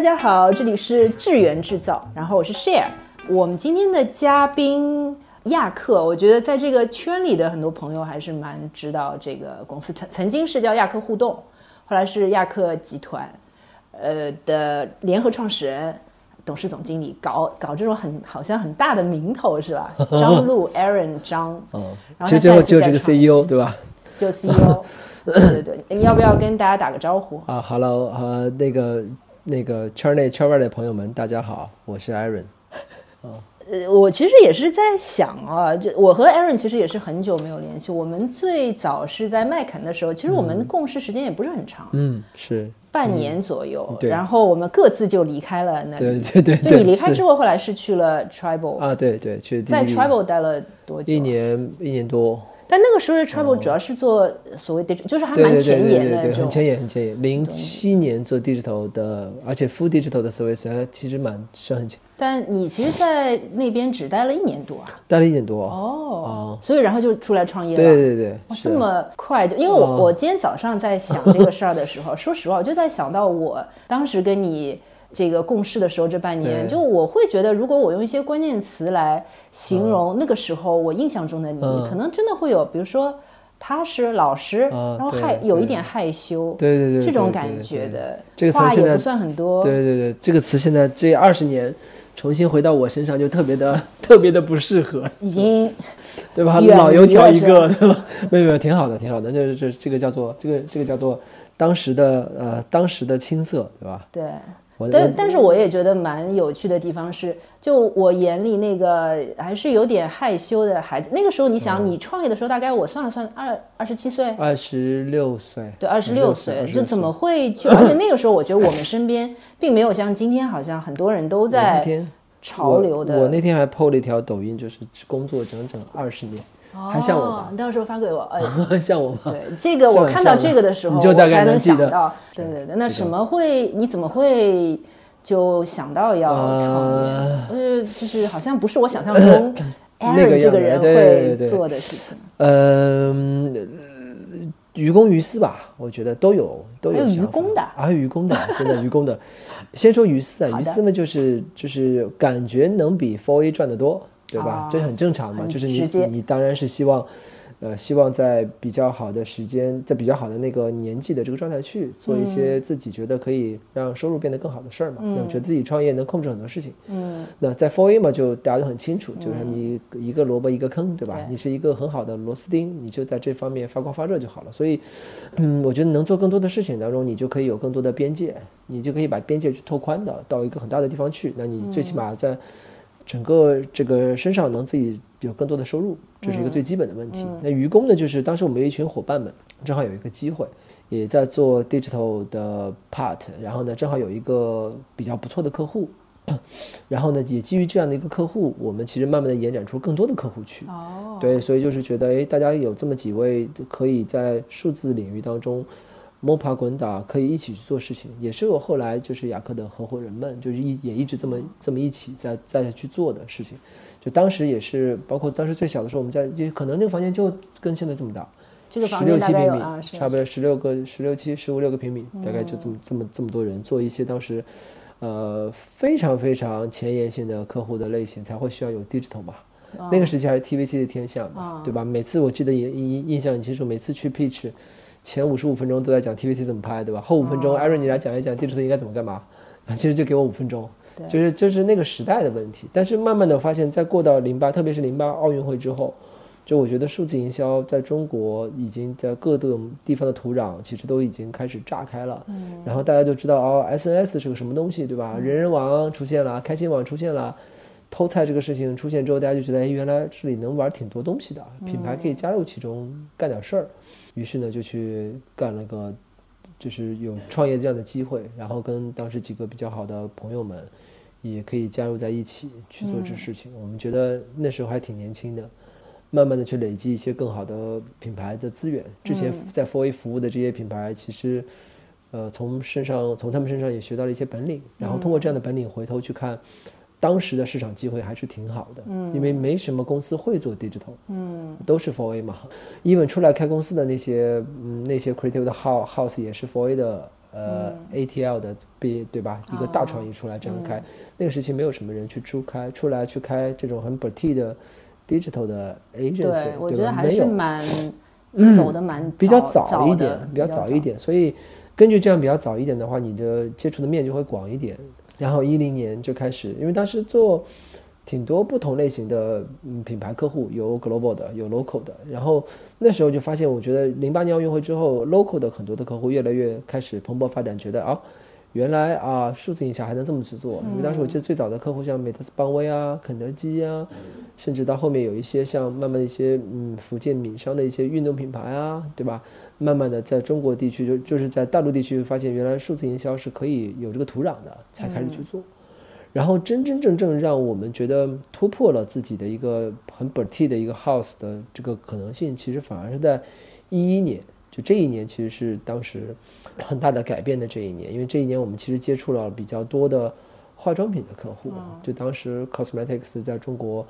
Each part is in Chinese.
大家好，这里是智源制造，然后我是 Share。我们今天的嘉宾亚克，我觉得在这个圈里的很多朋友还是蛮知道这个公司，曾曾经是叫亚克互动，后来是亚克集团，呃的联合创始人、董事总经理，搞搞这种很好像很大的名头是吧？张璐 Aaron 张，嗯，然后其实最后就是个 CEO 对吧？就 CEO，对对对，你要不要跟大家打个招呼？啊，Hello，呃，那个那个圈内圈外的朋友们，大家好，我是 Aaron。呃，我其实也是在想啊，就我和 Aaron 其实也是很久没有联系。我们最早是在麦肯的时候，其实我们共事时间也不是很长，嗯，是，半年左右。对然后我们各自就离开了那对对对。就你离开之后，后来是去了 Tribal，、啊，对对，去在 Tribal 待了多久？一。年一年多，但那个时候的 Tribal 主要是做所谓 digital，、就是还对对对蛮前对对对，沿的这种。很前沿很前沿。零七年做 digital 的，而且 full digital 的 service 还其实蛮是很前，但你其实，在那边只待了一年多啊。待了一年多。哦，所以然后就出来创业了。对对对，这么快就，因为我、哦我今天早上在想这个事儿的时候，说实话，我就在想到我当时跟你这个共事的时候，这半年，就我会觉得，如果我用一些关键词来形容那个时候我印象中的你，嗯可能真的会有，比如说踏实、老实，啊然后害有一点害羞，对对对，这种感觉的，这话也不算很多，对对对，这个词现在这二十年重新回到我身上，就特别的 特别的不适合，已经 对吧？老油条一个，对吧？没有没有，挺好的，挺好的。这这这个叫做这个这个叫做当时的呃当时的青涩，对吧？对。但但是我也觉得蛮有趣的地方是，就我眼里那个还是有点害羞的孩子。那个时候，你嗯想，你创业的时候，大概我算了算，二二十七岁，二十六岁，对，二十六岁，就怎么会去？而且那个时候，我觉得我们身边并没有像今天，好像很多人都在天潮流的。我，我那天还 PO 了一条抖音，就是工作整整二十年，还像我吗，你到时候发给我，哎，像我吗？对，这个我看到这个的时候，你就大概我才能想到，对对对。那什么会？你怎么会就想到要创业？呃，就是好像不是我想象中 那个 Aaron 这个人会做的事情。嗯、于公于私吧，我觉得都有都还有有想法于公的啊还有于公的，真的于公的。先说于私啊，好的于私嘛就是就是感觉能比 Four A 赚得多，对吧？哦这很正常嘛，就是你你当然是希望。呃，希望在比较好的时间，在比较好的那个年纪的这个状态去做一些自己觉得可以让收入变得更好的事儿嘛。那我觉得自己创业能控制很多事情。嗯，那在 Four A 嘛，就大家都很清楚，就是你一个萝卜一个坑，对吧？对你是一个很好的螺丝钉，你就在这方面发光发热就好了。所以，嗯，我觉得能做更多的事情当中，你就可以有更多的边界，你就可以把边界去拓宽的到一个很大的地方去。那你最起码在整个这个身上能自己有更多的收入，这是一个最基本的问题。那愚公呢，就是当时我们有一群伙伴们，正好有一个机会。也在做 digital 的 part，然后呢，正好有一个比较不错的客户，然后呢，也基于这样的一个客户，我们其实慢慢的延展出更多的客户去。哦，对，所以就是觉得，哎，大家有这么几位可以在数字领域当中摸爬滚打，可以一起去做事情，也是我后来就是雅克的合伙人们，就是一也一直这么这么一起在在去做的事情。就当时也是，包括当时最小的时候，我们在就可能那个房间就跟现在这么大，这个十六七平米，啊差不多十六个、十六七、十五六个平米，大概就这么这么这么多人做一些当时，呃，非常非常前沿性的客户的类型，才会需要有 digital 嘛。那个时期还是 TVC 的天下嘛，对吧？每次我记得也印印象很清楚，每次去 pitch 前五十五分钟都在讲 TVC 怎么拍，对吧？后五分钟，艾瑞你来讲一讲 digital 应该怎么干嘛，啊，其实就给我五分钟。就是就是那个时代的问题，但是慢慢的发现，在过到零八，特别是零八奥运会之后，就我觉得数字营销在中国已经在各个地方的土壤其实都已经开始炸开了，嗯，然后大家就知道哦，SNS 是个什么东西，对吧？人人网出现了，开心网出现了，偷菜这个事情出现之后，大家就觉得哎，原来这里能玩挺多东西的，品牌可以加入其中干点事儿，于是呢就去干了个。就是有创业这样的机会，然后跟当时几个比较好的朋友们，也可以加入在一起去做这事情。我们觉得那时候还挺年轻的，慢慢的去累积一些更好的品牌的资源。之前在 Four A 服务的这些品牌，其实，呃，从身上从他们身上也学到了一些本领，然后通过这样的本领回头去看。当时的市场机会还是挺好的，嗯，因为没什么公司会做 digital，嗯，都是 for A 嘛，even 出来开公司的那些，嗯，那些 creative 的 house house 也是 for A 的呃 ATL 的 B 对吧？一个大创意出来这样开，那个时期没有什么人去出开出来去开这种很 b o t i 的 digital 的 agency，对，我觉得还是蛮。走的蛮比较早早一点，比较早一点，所以根据这样比较早一点的话，你的接触的面就会广一点。然后一零年就开始，因为当时做挺多不同类型的嗯品牌客户，有 global 的，有 local 的。然后那时候就发现，我觉得零八年奥运会之后，local 的很多的客户越来越开始蓬勃发展，觉得啊，原来啊数字营销还能这么去做。因为当时我记得最早的客户像美特斯邦威啊、肯德基啊，甚至到后面有一些像慢慢的一些嗯福建闽商的一些运动品牌啊，对吧？慢慢的在中国地区就就是在大陆地区发现，原来数字营销是可以有这个土壤的，才开始去做。然后真真正正让我们觉得突破了自己的一个很本地的一个 house 的这个可能性，其实反而是在一一年，就这一年其实是当时很大的改变的这一年，因为这一年我们其实接触了比较多的化妆品的客户，就当时 cosmetics 在中国。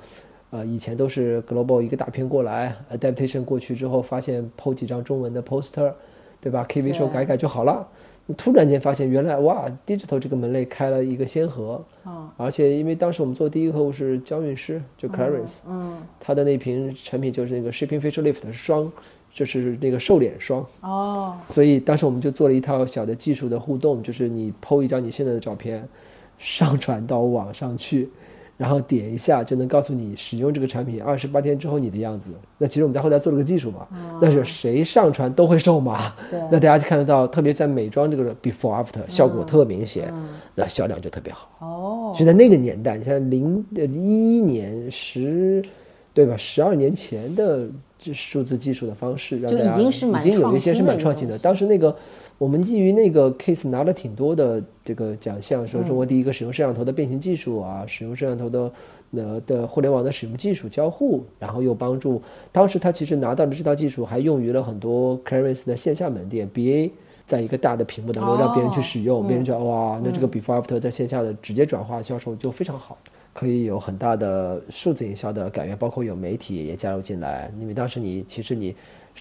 呃，以前都是 global 一个大片过来，adaptation 过去之后，发现 PO 几张中文的 poster，对吧？KV 说改改就好了。突然间发现，原来哇，digital 这个门类开了一个先河。而且因为当时我们做第一个客户是娇韵诗，就 Clarins，嗯，他的那瓶产品就是那个 Shipping Facial Lift 霜，就是那个瘦脸霜。哦。所以当时我们就做了一套小的技术的互动，就是你一张你现在的照片，上传到网上去。然后点一下就能告诉你使用这个产品二十八天之后你的样子。那其实我们在后台做了个技术嘛，那是谁上传都会瘦嘛。那大家就看得到，特别在美妆这个 before after 效果特明显，那销量就特别好。哦，就在那个年代，你像零一一年十，对吧？十二年前的这数字技术的方式，就已经是已经有一些是蛮创新的。当时那个。我们基于那个 case 拿了挺多的这个奖项，说中国第一个使用摄像头的变形技术啊，使用摄像头的呃的互联网的使用技术交互，然后又帮助当时他其实拿到了这套技术还用于了很多 Clarins 的线下门店，BA 在一个大的屏幕当中让别人去使用，别人觉得哇，那这个 before after 在线下的直接转化销售就非常好，可以有很大的数字营销的改变，包括有媒体也加入进来，因为当时你其实你。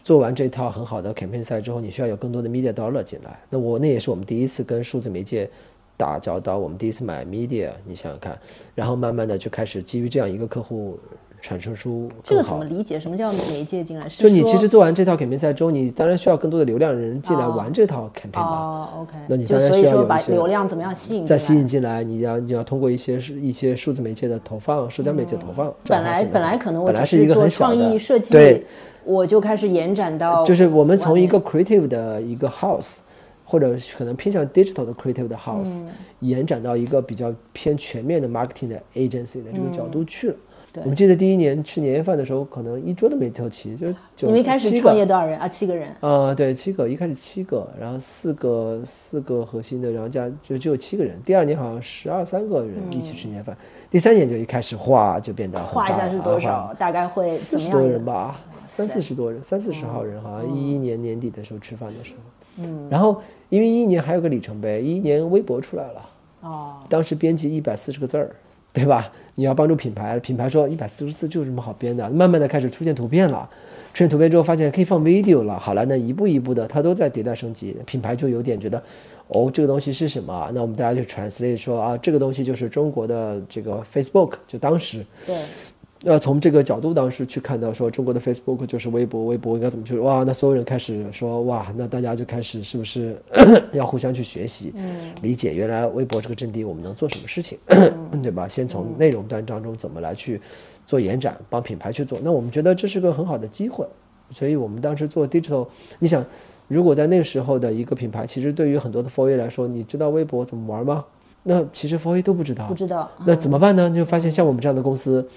做完这套很好的 campaign 赛之后，你需要有更多的 media dollar 进来。那我那也是我们第一次跟数字媒介打交道，我们第一次买 media，你想想看，然后慢慢的就开始基于这样一个客户产生出这个怎么理解？什么叫媒介进来？就你其实做完这套 campaign 赛之后，你当然需要更多的流量人进来玩这套 campaign 吧？哦，OK。那你当然需要有把流量怎么样吸引？再吸引进来，你要你要通过一些一些数字媒介的投放，社交媒介投放。本来本来可能我本来是一个很创意设计对。我就开始延展到，就是我们从一个 creative 的一个 house，或者可能偏向 digital 的 creative 的 house，延展到一个比较偏全面的 marketing 的 agency 的这个角度去了。我们记得第一年吃年夜饭的时候，可能一桌都没凑齐，就是你们一开始创业多少人啊？七个人啊，对，七个，一开始七个，然后四个四个核心的，然后加就只有七个人。第二年好像十二三个人一起吃年夜饭。第三年就一开始哗就变得哗一下是多少？大概会四十多人吧，三四十多人，三四十号人，好像一一年年底的时候吃饭的时候。嗯。然后因为一一年还有个里程碑，一一年微博出来了。哦。当时编辑一百四十个字儿，对吧？你要帮助品牌，品牌说一百四十四就有什么好编的？慢慢的开始出现图片了，出现图片之后发现可以放 video 了。好了，那一步一步的它都在迭代升级，品牌就有点觉得。哦，这个东西是什么？那我们大家就 translate 说啊，这个东西就是中国的这个 Facebook，就当时对，呃，从这个角度当时去看到说中国的 Facebook 就是微博，微博应该怎么去？哇，那所有人开始说哇，那大家就开始是不是 要互相去学习，理解原来微博这个阵地我们能做什么事情，对吧？先从内容端当中怎么来去做延展，帮品牌去做。那我们觉得这是个很好的机会，所以我们当时做 digital，你想。如果在那个时候的一个品牌，其实对于很多的 f o r A 来说，你知道微博怎么玩吗？那其实 f o r A 都不知道。不知道。那怎么办呢？就发现像我们这样的公司，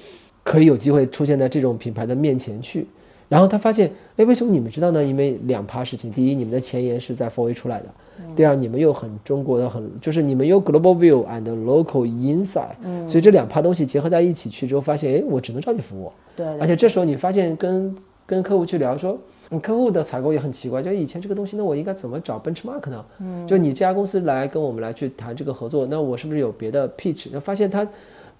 可以有机会出现在这种品牌的面前去。然后他发现，哎，为什么你们知道呢？因为两趴事情：第一，你们的前沿是在 f o r A 出来的；第二，你们又很中国的，很就是你们有 global view and local insight。嗯。所以这两趴东西结合在一起去之后，发现，哎，我只能找你服务。对。而且这时候你发现，跟跟客户去聊说。客户的采购也很奇怪，就以前这个东西，那我应该怎么找 benchmark 呢？嗯，就你这家公司来跟我们来去谈这个合作，那我是不是有别的 pitch？那发现他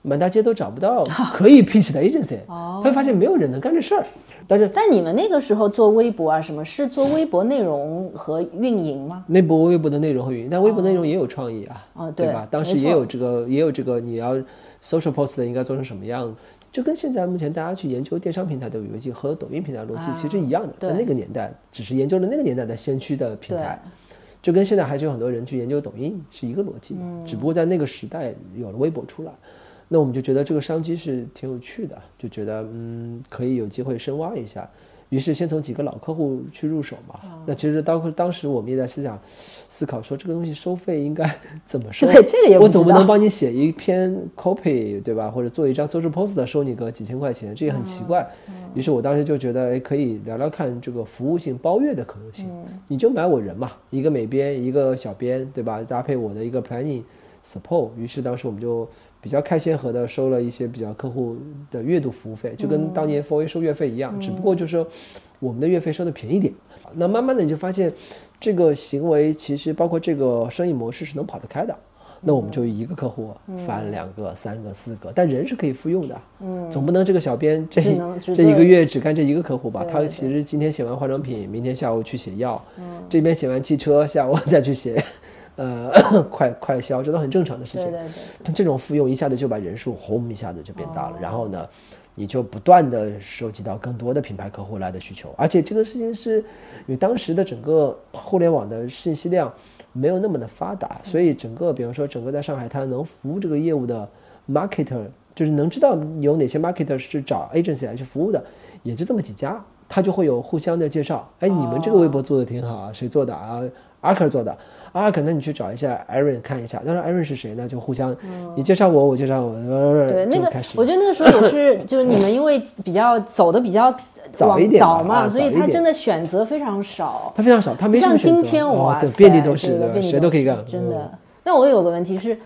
满大街都找不到 可以 pitch 的 agency，他会发现没有人能干这事儿。但是但你们那个时候做微博啊，什么是做微博内容和运营吗？内部微博的内容和运营，但微博内容也有创意啊，哦对吧？当时也有这个，也有这个，你要 social post 的应该做成什么样子，就跟现在目前大家去研究电商平台的逻辑和抖音平台逻辑其实一样的，在那个年代只是研究了那个年代的先驱的平台，就跟现在还是有很多人去研究抖音是一个逻辑，只不过在那个时代有了微博出来。那我们就觉得这个商机是挺有趣的，就觉得嗯可以有机会深挖一下，于是先从几个老客户去入手嘛。那其实当当时我们也在思想思考说这个东西收费应该 怎么收？对，这个也我总不能帮你写一篇 copy 对吧？或者做一张 social post 收你个几千块钱，这也很奇怪。于是我当时就觉得哎可以聊聊看这个服务性包月的可能性。你就买我人嘛，一个美编一个小编对吧？搭配我的一个 planning support。于是当时我们就。比较开先河的收了一些比较客户的月度服务费，就跟当年 Four A 收月费一样，只不过就是说我们的月费收的便宜点。那慢慢的你就发现，这个行为其实包括这个生意模式是能跑得开的。那我们就一个客户翻两个、三个、四个，但人是可以复用的。嗯，总不能这个小编这这一个月只干这一个客户吧？他其实今天写完化妆品，明天下午去写药，嗯这边写完汽车，下午再去写。呃，快快销，这都很正常的事情。对对对，这种复用一下子就把人数轰一下子就变大了，然后呢，你就不断的收集到更多的品牌客户来的需求，而且这个事情是，因为当时的整个互联网的信息量没有那么的发达，所以整个比方说整个在上海滩能服务这个业务的 marketer，就是能知道有哪些 marketer 是找 agency 来去服务的，也就这么几家，他就会有互相的介绍，哎，你们这个微博做的挺好啊，谁做的啊？Arker 做的。啊，可能你去找一下 Aaron 看一下，但是 Aaron 是谁呢？就互相，你介绍我，我介绍我，对那个，我觉得那个时候也是，就是你们因为比较走的比较早一点早嘛，所以他真的选择非常少，他非常少，他没像今天哇，对，遍地都是，谁都可以干，真的。那我有个问题是，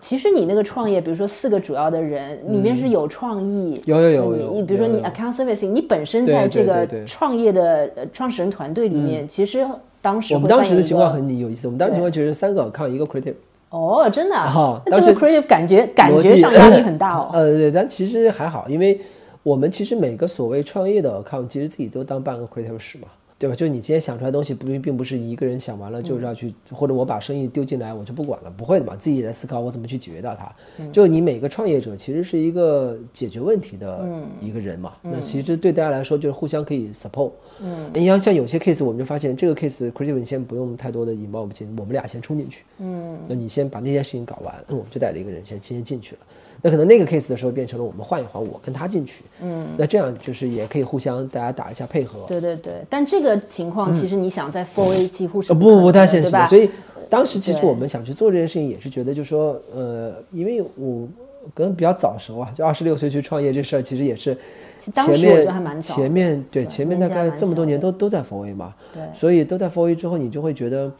其实你那个创业，比如说四个主要的人里面是有创意，有有有有，你比如说你 account servicing，你本身在这个创业的创始人团队里面，其实。当时我们当时的情况很有意思，我们当时情况就是三个 com 一个 creative。哦，真的啊，那这个 creative 感觉感觉上压力很大哦。呃，对，但其实还好，因为我们其实每个所谓创业的 account，其实自己都当半个 creative 使嘛。对吧？就你今天想出来东西，不并不是一个人想完了就是要去，或者我把生意丢进来我就不管了，不会的嘛，自己也在思考我怎么去解决掉它。就你每个创业者其实是一个解决问题的一个人嘛。那其实对大家来说就是互相可以 support。嗯，你像像有些 case，我们就发现这个 case creative 你先不用太多的引爆进，我们俩先冲进去。嗯，那你先把那件事情搞完，我们就带着一个人先先进去了。那可能那个 case 的时候变成了我们换一换，我跟他进去，嗯，那这样就是也可以互相大家打一下配合。对对对，但这个情况其实你想在 Four A 几乎是不不不太现实，所以当时其实我们想去做这件事情，也是觉得就是说，呃，因为我可能比较早熟啊，就二十六岁去创业这事儿，其实也是前面前面对前面大概这么多年都都在 Four A 嘛，对，所以都在 Four A 之后，你就会觉得。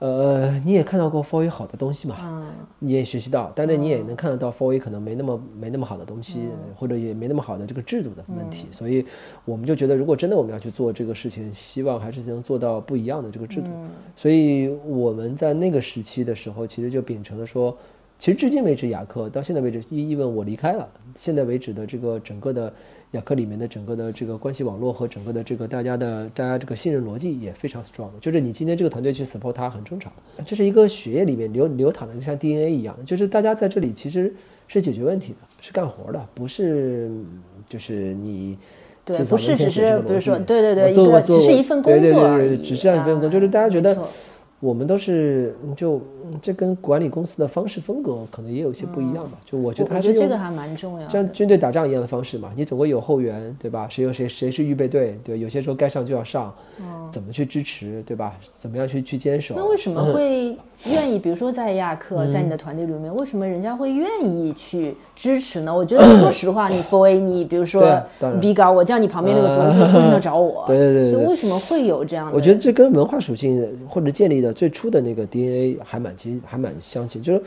呃，你也看到过 Four A 好的东西嘛？嗯，你也学习到，但是你也能看得到 Four A 可能没那么没那么好的东西，或者也没那么好的这个制度的问题。所以我们就觉得，如果真的我们要去做这个事情，希望还是能做到不一样的这个制度。所以我们在那个时期的时候，其实就秉承了说，其实至今为止，雅克到现在为止，一一问我离开了，现在为止的这个整个的。雅克里面的整个的这个关系网络和整个的这个大家的大家这个信任逻辑也非常 strong，就是你今天这个团队去 support 它很正常，这是一个血液里面流流淌的，就像 DNA 一样，就是大家在这里其实是解决问题的，是干活的，不是就是你对，不是只是比如说对对对，一个只是一份工作而已，只是一份工作，就是大家觉得。我们都是就这跟管理公司的方式风格可能也有些不一样吧。就我觉得还是这个还蛮重要，像军队打仗一样的方式嘛。你总归有后援，对吧？谁有谁谁是预备队，对，有些时候该上就要上，怎么去支持，对吧？怎么样去去坚守？那为什么会愿意？比如说在亚克，在你的团队里面，为什么人家会愿意去支持呢？我觉得 说实话，你 f o A，你比如说 B 高，我叫你旁边那个总为什么要找我？对对对，就为什么会有这样的？我觉得这跟文化属性或者建立的。最初的那个 DNA 还蛮其实还蛮相近，就是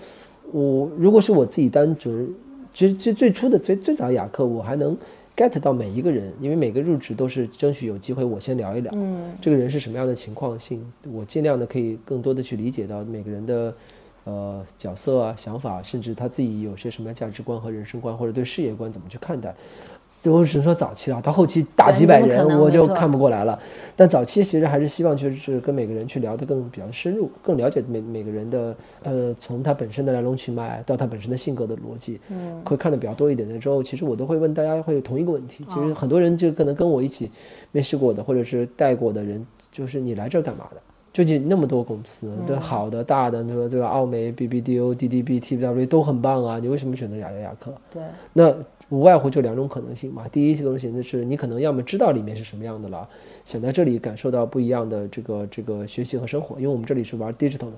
我如果是我自己单纯，其实其实最初的最最早雅克，我还能 get 到每一个人，因为每个入职都是争取有机会我先聊一聊，嗯，这个人是什么样的情况性，我尽量的可以更多的去理解到每个人的呃角色啊、想法，甚至他自己有些什么样价值观和人生观，或者对事业观怎么去看待。这我只能说早期了，到后期大几百人我就看不过来了。但早期其实还是希望就是跟每个人去聊得更比较深入，更了解每每个人的呃从他本身的来龙去脉到他本身的性格的逻辑，嗯，会看的比较多一点的之后，其实我都会问大家会有同一个问题。其实很多人就可能跟我一起面试过的，或者是带过的人，就是你来这儿干嘛的？究竟那么多公司，对好的、大的，对吧？对吧？奥美、BBDO、DDB、TW 都很棒啊，你为什么选择雅雅雅克？对，那无外乎就两种可能性嘛。第一种可能性是你可能要么知道里面是什么样的了，想在这里感受到不一样的这个这个学习和生活，因为我们这里是玩 digital 的，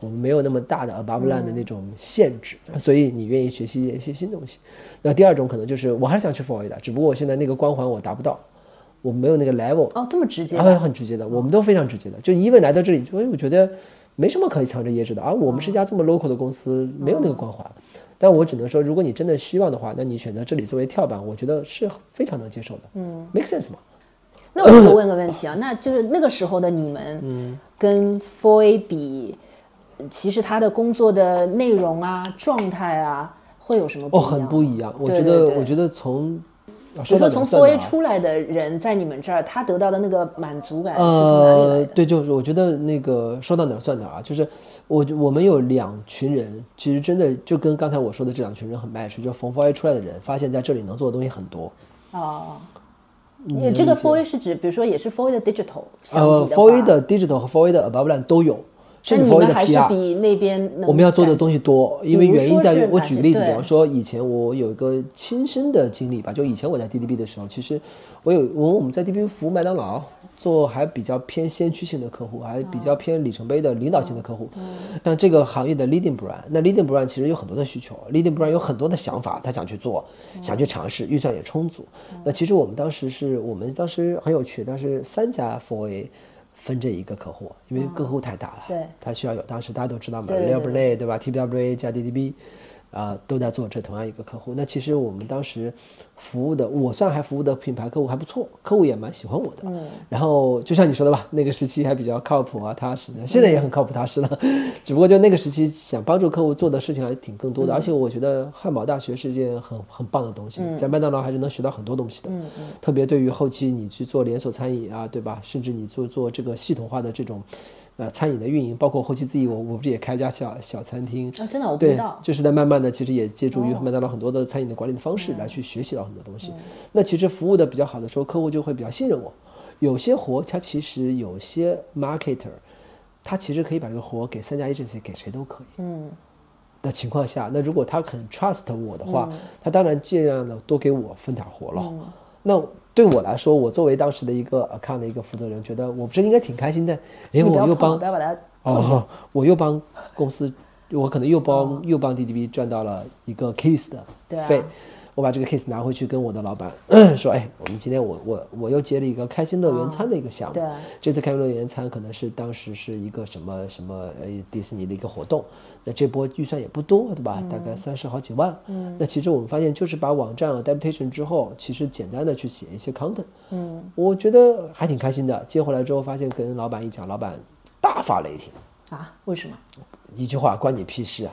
我们没有那么大的 above land 的那种限制，所以你愿意学习一些新东西。那第二种可能就是我还是想去 for A 的，只不过我现在那个光环我达不到，我没有那个 level。哦，这么直接啊，很直接的，我们都非常直接的。就因为来到这里，哎，我觉得没什么可以藏着掖着的。而我们是一家这么 local 的公司，没有那个光环。但我只能说，如果你真的希望的话，那你选择这里作为跳板，我觉得是非常能接受的。嗯，make sense 嘛？那我就问个问题啊，那就是那个时候的你们，嗯，跟 Four A 比，其实他的工作的内容啊、状态啊，会有什么不哦，一样？很不一样。我觉得，对对我觉得从啊比如说从 Four A 啊出来的人，在你们这儿，他得到的那个满足感是从哪里来呃，对，就是我觉得那个说到哪儿算哪儿啊，就是我我们有两群人，其实真的就跟刚才我说的这两群人很 match，就从 f o A 出来的人，发现在这里能做的东西很多。哦，你你这个 four A 是指，比如说也是 Four A 的 digital 相呃，four A 的 digital 和 f o A 的 above line 都有，甚至那你 A 的们还是 PR。比那边我们要做的东西多，因为原因在于我举个例子，比方说以前我有一个亲身的经历吧，就以前我在 DDB 的时候，其实我有我我们在 DDB 服务麦当劳，做还比较偏先驱性的客户，还比较偏里程碑的领导性的客户，像这个行业的 leading brand，那 leading brand 其实有很多的需求，leading brand 有很多的想法，他想去做，想去尝试，预算也充足。那其实我们当时是我们当时很有趣，当时三家 4A 分这一个客户，因为客户太大了，对。它需要有，当时大家都知道嘛对对 e e 对吧？TWA 加 DDB，啊、都在做这同样一个客户。那其实我们当时服务的，我算还服务的品牌客户还不错，客户也蛮喜欢我的。嗯。然后就像你说的吧，那个时期还比较靠谱啊，踏实。现在也很靠谱踏实了，只不过就那个时期想帮助客户做的事情还挺更多的。而且我觉得汉堡大学是件很很棒的东西，在麦当劳还是能学到很多东西的。嗯嗯。特别对于后期你去做连锁餐饮啊，对吧？甚至你做做这个系统化的这种。呃，餐饮的运营，包括后期自己，我我不是也开一家小小餐厅，啊，真的我不知对道，。就是在慢慢的，其实也借助于麦当劳很多的餐饮的管理的方式来去学习到很多东西。那其实服务的比较好的时候，客户就会比较信任我。有些活，他其实有些 marketer，他其实可以把这个活给三家 agency 给谁都可以。嗯，的情况下，那如果他肯 trust 我的话，他当然尽量的多给我分点活了。那对我来说，我作为当时的一个 account 的一个负责人，觉得我不是应该挺开心的？你哎，不要碰我又帮不要把它哦，我又帮公司，我可能又帮、又帮 DDB 赚到了一个 case 的对我把这个 case 拿回去跟我的老板 说，哎，我们今天我我我又接了一个开心乐园餐的一个项目，对这次开心乐园餐可能是当时是一个什么什么呃迪士尼的一个活动，那这波预算也不多，对吧？大概三十好几万，嗯，那其实我们发现就是把网站 adaptation 之后，其实简单的去写一些 content，嗯，我觉得还挺开心的。接回来之后，发现跟老板一讲，老板大发雷霆。啊？为什么？一句话关你屁事啊！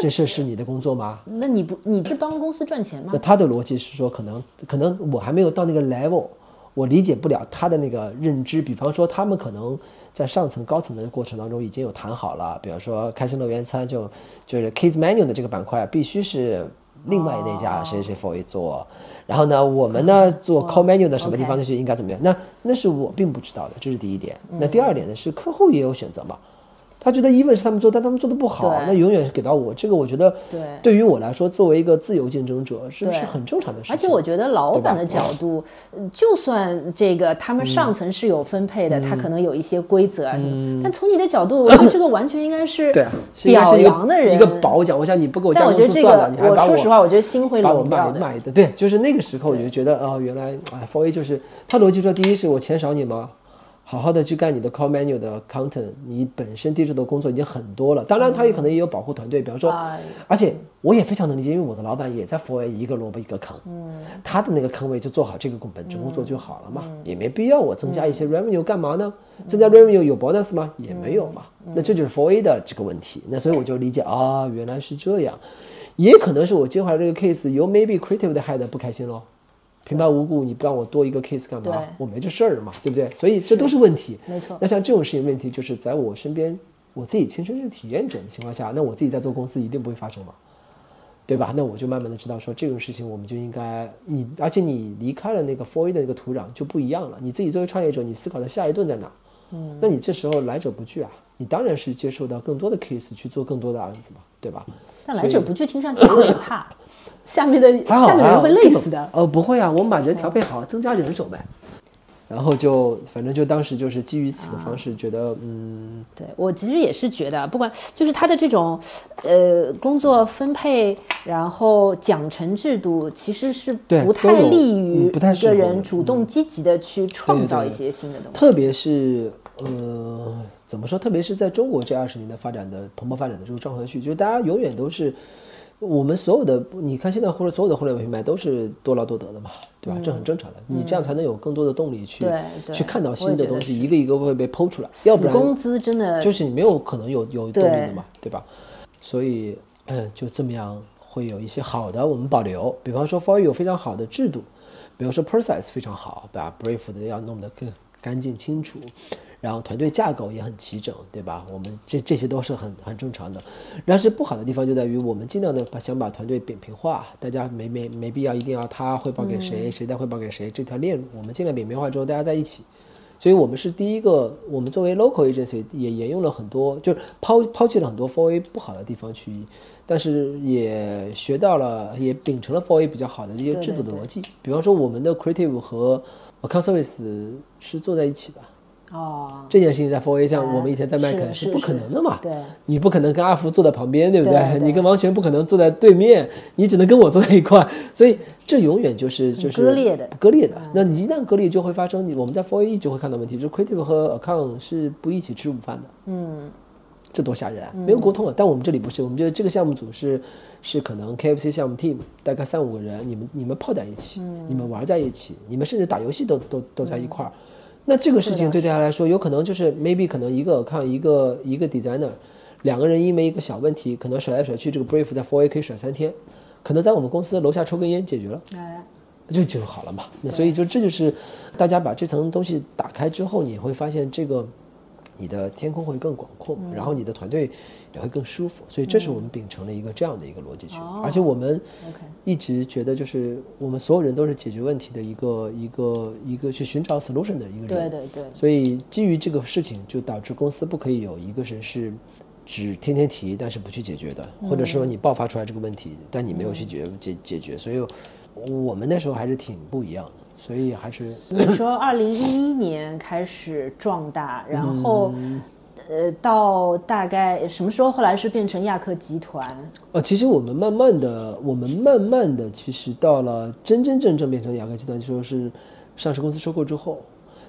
这事是你的工作吗？那你不你是帮公司赚钱吗那？他的逻辑是说，可能可能我还没有到那个 level，我理解不了他的那个认知。比方说，他们可能在上层高层的过程当中已经有谈好了，比方说开心乐园餐就就是 kids menu 的这个板块必须是另外那家谁谁 for 做。然后呢，我们呢做 call menu 的什么地方就是应该怎么样？那那是我并不知道的，这是第一点。那第二点呢是客户也有选择嘛。他觉得 even 是他们做，但他们做的不好，那永远是给到我。这个我觉得，对对于我来说，作为一个自由竞争者，是对是很正常的事情。而且我觉得老板的角度，呃就算这个他们上层是有分配嗯的，他可能有一些规则啊什么，但从你的角度，我觉得这个完全应该是表一个扬的人一个褒奖。我想你不给我加工但我觉得这资算了，个你，还把说实话，我觉得心会把我冷掉的。对，就是那个时候我就觉得哦，原来哎 f o A 就是他逻辑说，第一是我钱少你吗？好好的去干你的 core menu 的 content，你本身 digital 的工作已经很多了。当然，他也可能也有保护团队，比方说，哎而且我也非常能理解，因为我的老板也在 for A 一个萝卜一个坑，嗯，他的那个坑位就做好这个工本职工作就好了嘛，也没必要我增加一些 revenue 干嘛呢？增加 revenue 有 bonus 吗？也没有嘛，那这就是 for A 的这个问题。那所以我就理解啊，原来是这样，也可能是我接回来这个 case 由 maybe creative 的 head 不开心喽。平白无故你不让我多一个 case 干嘛？我没这事儿嘛，对不对？所以这都是问题。没错，那像这种事情问题，就是在我身边，我自己亲身是体验者的情况下，那我自己在做公司一定不会发生嘛，对吧？那我就慢慢的知道说这种事情我们就应该你，而且你离开了那个 for A 的那个土壤就不一样了。你自己作为创业者，你思考的下一顿在哪？嗯，那你这时候来者不拒啊，你当然是接受到更多的 case 去做更多的案子嘛，对吧？但来者不拒，听上去有点怕，下面的下面的人会累死的。呃，不会啊，我们把人调配好，增加人手呗。然后就反正就当时就是基于此的方式，觉得嗯，对我其实也是觉得，不管就是他的这种呃工作分配，然后奖惩制度，其实是不太利于嗯不太一个人主动积极的去创造一些新的东西。特别是呃，怎么说？特别是在中国这二十年的发展的蓬勃发展的这个状况下去，就是大家永远都是我们所有的，你看现在或者所有的互联网品牌都是多劳多得的嘛，对吧？这很正常的，你这样才能有更多的动力去去看到新的东西，一个一个会被剖出来，要不然死工资真的就是你没有可能有有动力的嘛，对吧？所以，嗯，就这么样会有一些好的我们保留，比方说 For You 有非常好的制度，比方说 Process 非常好，把 Brief 的要弄得更干净清楚，然后团队架构也很齐整，对吧？我们这这些都是很很正常的。但是不好的地方就在于我们尽量的把想把团队扁平化，大家没没没必要一定要他汇报给谁，谁再汇报给谁这条链路，我们尽量扁平化之后大家在一起。所以我们是第一个，我们作为 local agency 也沿用了很多，就是抛抛弃了很多4 A 不好的地方去，但是也学到了，也秉承了4 A 比较好的一些制度的逻辑。比方说，我们的 creative 和 account service 是坐在一起的，哦，这件事情在4 A 像哎我们以前在麦肯是是不可能的嘛。对，你不可能跟阿福坐在旁边，对不对对你跟王璇不可能坐在对面，你只能跟我坐在一块，所以这永远就是就是割裂的割裂的。那你一旦割裂，就会发生你我们在 fora 就会看到问题，就是 creative 和 account 是不一起吃午饭的。嗯，这多吓人啊！没有沟通啊。但我们这里不是，我们觉得这个项目组是是可能 KFC 项目 team 大概三五个人，你们你们泡在一起，你们玩在一起，你们甚至打游戏都都都在一块儿。那这个事情对大家来说，有可能就是 maybe 可能一个看一个一个 designer，两个人因为一个小问题，可能甩来甩去，这个 brief 在 4A 可以甩三天，可能在我们公司楼下抽根烟解决了。哎，就就好了嘛。那所以就这就是大家把这层东西打开之后，你会发现这个你的天空会更广阔，然后你的团队也会更舒服。所以这是我们秉承了一个这样的一个逻辑去，而且我们一直觉得就是我们所有人都是解决问题的一个一个一个去寻找 solution 的一个人。对对对，所以基于这个事情，就导致公司不可以有一个人是只天天提，但是不去解决的，或者说你爆发出来这个问题，但你没有去解解解决。所以我们那时候还是挺不一样的，所以还是你说二零一一年开始壮大，然后、嗯呃，到大概什么时候？后来是变成亚克集团，呃，其实我们慢慢的，我们慢慢的，其实到了真真正正变成亚克集团，就说是上市公司收购之后，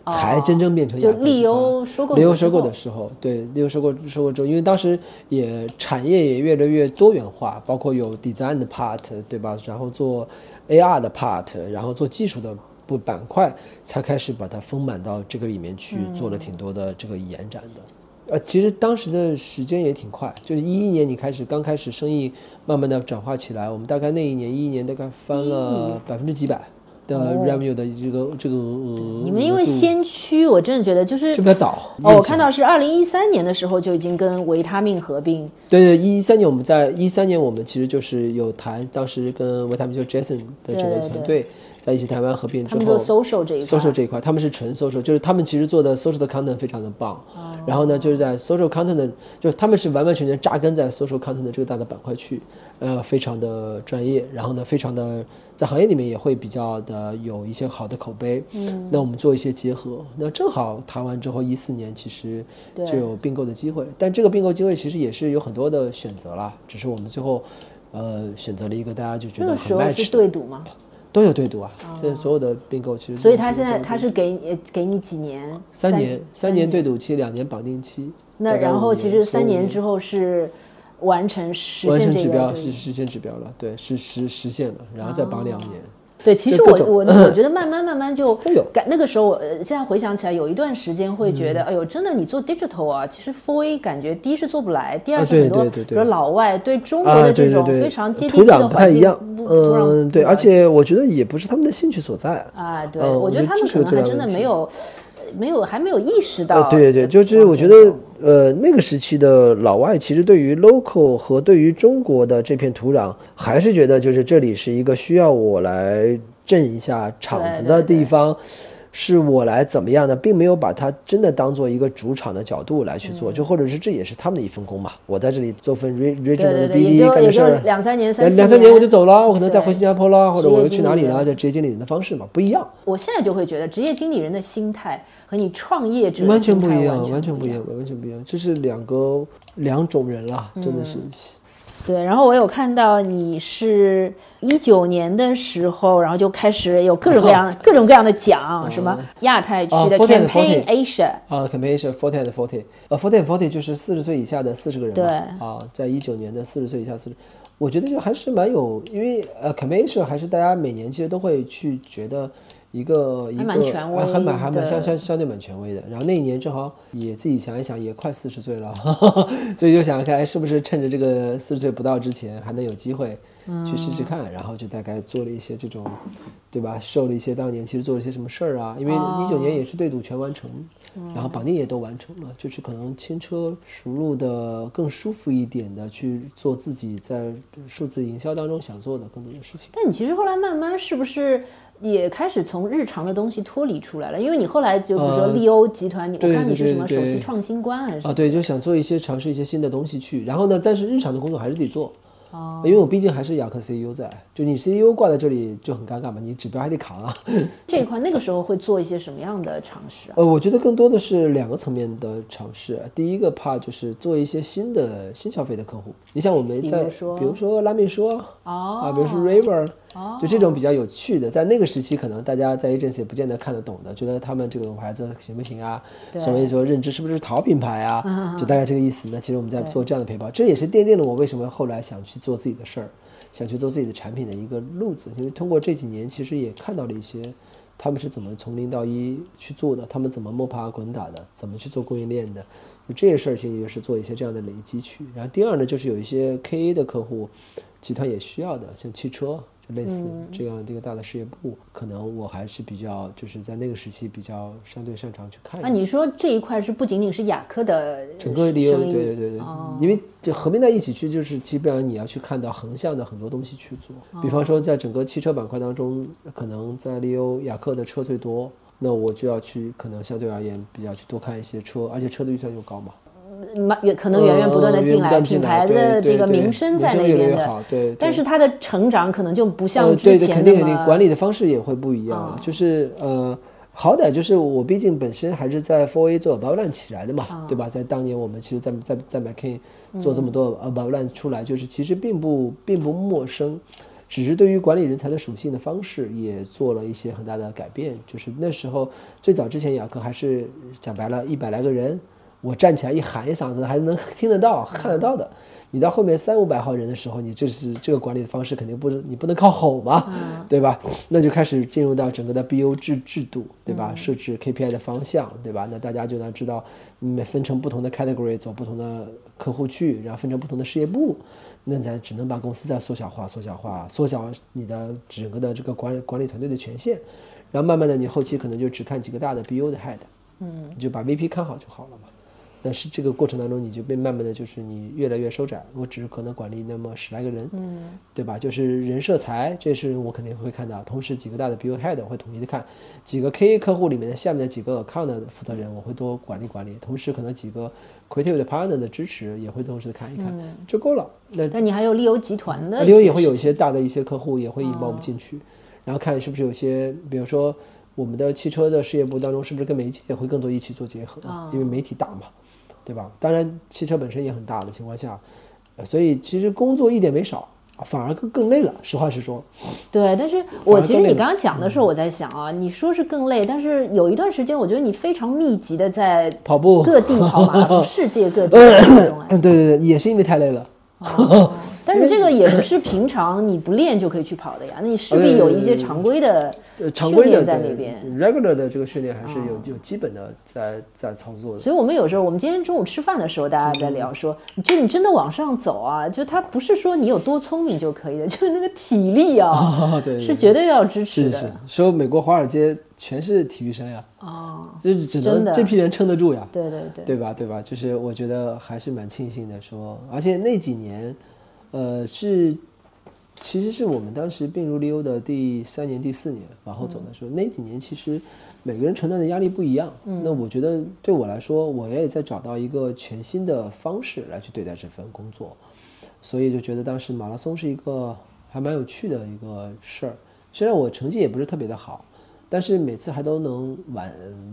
才真正变成亚克。就利优收购利优收购的时候，对利优收购收购之后，因为当时也产业也越来越多元化，包括有 design 的 part，对吧？然后做 AR 的 part，然后做技术的部板块，才开始把它丰满到这个里面去，做了挺多的这个延展的。呃，其实当时的时间也挺快，就是一一年你开始刚开始生意慢慢的转化起来，我们大概那一年一一年大概翻了百分之几百的 revenue 的这个这个额你们因为先驱，我真的觉得就是就比较早。哦，我看到是二零一三年的时候就已经跟维他命合并，对对，一三年我们在一三年我们其实就是有谈，当时跟维他命就 Jason 的这个对对团队在一起台湾合并之他们做后。social 这一块 social 这一块，他们是纯 social，就是他们其实做的 social 的 content 非常的棒。哦然后呢，就是在 social content 的，就是他们是完完全全扎根在 social content 的这个大的板块去，呃，非常的专业。然后呢，非常的在行业里面也会比较的有一些好的口碑。嗯，那我们做一些结合，那正好谈完之后，一四年其实就有并购的机会，但这个并购机会其实也是有很多的选择啦，只是我们最后，呃，选择了一个大家就觉得很个时候是 match 的。对赌吗？都有对赌啊。现在所有的并购其实，所以他现在他是给呃给你几年？三年，三年对赌期，两年绑定期。那然后其实三年之后是完成实现这个指标，是实现指标了，对，是实实现了，然后再绑两年。对，其实我我 我觉得慢慢慢慢就感那个时候，我，现在回想起来，有一段时间会觉得，哎呦，真的你做 digital 啊，其实 four 感觉第一是做不来，第二是很多比如老外对中国的这种非常接地气的环境，嗯，对，而且我觉得也不是他们的兴趣所在啊。对，我觉得他们可能还真的没有。没有，还没有意识到。对对对，就是我觉得，呃，那个时期的老外其实对于 local 和对于中国的这片土壤，还是觉得就是这里是一个需要我来镇一下场子的地方。是我来怎么样呢，并没有把它真的当做一个主场的角度来去做，就或者是这也是他们的一份工嘛。我在这里做份 regional 的 BD 干的事儿，两三年、三两三年我就走了，我可能再回新加坡了，或者我又去哪里了？就职业经理人的方式嘛，不一样。我现在就会觉得，职业经理人的心态和你创业者完全不一样，完全不一样，完全不一样，这是两个两种人了，真的是。对，然后我有看到你是一九年的时候，然后就开始有各种各样、各种各样的奖，什么亚太区的 Campaign Asia 啊，Campaign Asia Forty and Forty，呃，Forty and Forty 就是四十岁以下的四十个人对。啊，在一九年的四十岁以下四十，我觉得就还是蛮有，因为呃，Campaign Asia 还是大家每年其实都会去觉得。一个一个还蛮还蛮相相相对蛮权威的，然后那一年正好也自己想一想，也快四十岁了，所以就想看是不是趁着这个四十岁不到之前还能有机会去试试看，然后就大概做了一些这种，对吧？受了一些当年其实做了一些什么事儿啊？因为一九年也是对赌全完成，然后绑定也都完成了，就是可能轻车熟路的更舒服一点的去做自己在数字营销当中想做的更多的事情。但你其实后来慢慢是不是？也开始从日常的东西脱离出来了，因为你后来就比如说利欧集团，你我看你是什么首席创新官还是？啊，对，就想做一些尝试一些新的东西去，然后呢，但是日常的工作还是得做。因为我毕竟还是雅克 CEO 在，就你 CEO 挂在这里就很尴尬嘛，你指标还得扛啊。这一块那个时候会做一些什么样的尝试？呃，我觉得更多的是两个层面的尝试。第一个怕就是做一些新的新消费的客户。你像我们在，比如说拉面说，啊，比如说就这种比较有趣的，在那个时期可能大家在 agency 也不见得看得懂的，觉得他们这个牌子行不行啊？所谓说认知是不是淘品牌啊？就大概这个意思。那其实我们在做这样的陪跑，这也是奠定了我为什么后来想去。做自己的事儿，想去做自己的产品的一个路子，因为通过这几年，其实也看到了一些他们是怎么从零到一去做的，他们怎么摸爬滚打的，怎么去做供应链的，就这些事儿，其实就是做一些这样的累积去。然后第二呢，就是有一些 KA 的客户集团也需要的，像汽车。就类似这样这个大的事业部，可能我还是比较就是在那个时期比较相对擅长去看。啊，你说这一块是不仅仅是雅科的整个利用，对对对对，因为这合并在一起去，就是基本上你要去看到横向的很多东西去做。比方说，在整个汽车板块当中，可能在利欧雅克的车最多，那我就要去可能相对而言比较去多看一些车，而且车的预算又高嘛。也可能源源不断的进来，品牌的这个名声在那边的，对。但是它的成长可能就不像之前肯定肯定管理的方式也会不一样。就是呃，好歹就是我毕竟本身还是在 Four A 做 Above Line 起来的嘛，对吧？在当年我们其实，在在在 McKin 做这么多 Above Line 出来，就是其实并不并不陌生，只是对于管理人才的属性的方式也做了一些很大的改变。就是那时候最早之前雅克还是讲白了，一百来个人。我站起来一喊一嗓子，还能听得到、看得到的。你到后面三五百号人的时候，你这是这个管理的方式，肯定不你不能靠吼嘛，对吧？那就开始进入到整个的 BO 制制度，对吧？设置 KPI 的方向，对吧？那大家就能知道，嗯，分成不同的 category，走不同的客户去，然后分成不同的事业部，那咱只能把公司再缩小化、缩小化、缩小你的整个的这个管理管理团队的权限，然后慢慢的，你后期可能就只看几个大的 BU 的 head，嗯，你就把 VP 看好就好了嘛。但是这个过程当中，你就被慢慢的就是你越来越收窄。我只是可能管理那么十来个人，嗯，对吧？就是人设财，这是我肯定会看到。同时，几个大的 BU head 会统一的看，几个 KA 客户里面的下面的几个 account 的负责人，我会多管理管理。同时，可能几个 creative 的 partner 的支持也会同时的看一看，就够了。那那你还有利欧集团的，利欧也会有一些大的一些客户也会引爆我们进去，然后看是不是有些，比如说我们的汽车的事业部当中，是不是跟媒体也会更多一起做结合？因为媒体大嘛。对吧？当然，汽车本身也很大的情况下，所以其实工作一点没少，反而更更累了。实话实说，对，但是我其实你刚刚讲的时候，我在想啊，你说是更累，但是有一段时间，我觉得你非常密集的在跑步，各地跑马拉松，世界各地 跑马拉松哎。嗯，对对对，也是因为太累了。哦 但是这个也不是平常你不练就可以去跑的呀，那你势必有一些常规的呃，常规的训练在那边。哦 regular 的这个训练还是有、有基本的在在操作的。所以我们有时候，我们今天中午吃饭的时候，大家在聊说，就你真的往上走啊，就他不是说你有多聪明就可以的，就是那个体力啊，啊，对，对是绝对要支持的。是是，说美国华尔街全是体育生呀，哦，就是只能这批人撑得住呀，对对对，对吧？对吧？就是我觉得还是蛮庆幸的说，而且那几年，呃，是其实是我们当时并入利欧的第三年、第四年往后走的时候，那几年其实每个人承担的压力不一样。那我觉得对我来说，我也在找到一个全新的方式来去对待这份工作，所以就觉得当时马拉松是一个还蛮有趣的一个事儿。虽然我成绩也不是特别的好，但是每次还都能完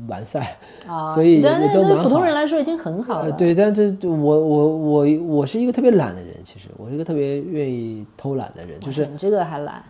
完赛，啊，所以对也都蛮好那对普通人来说已经很好了。呃，对，但是我我我我是一个特别懒的人，其实我是一个特别愿意偷懒的人，就是你这个还懒，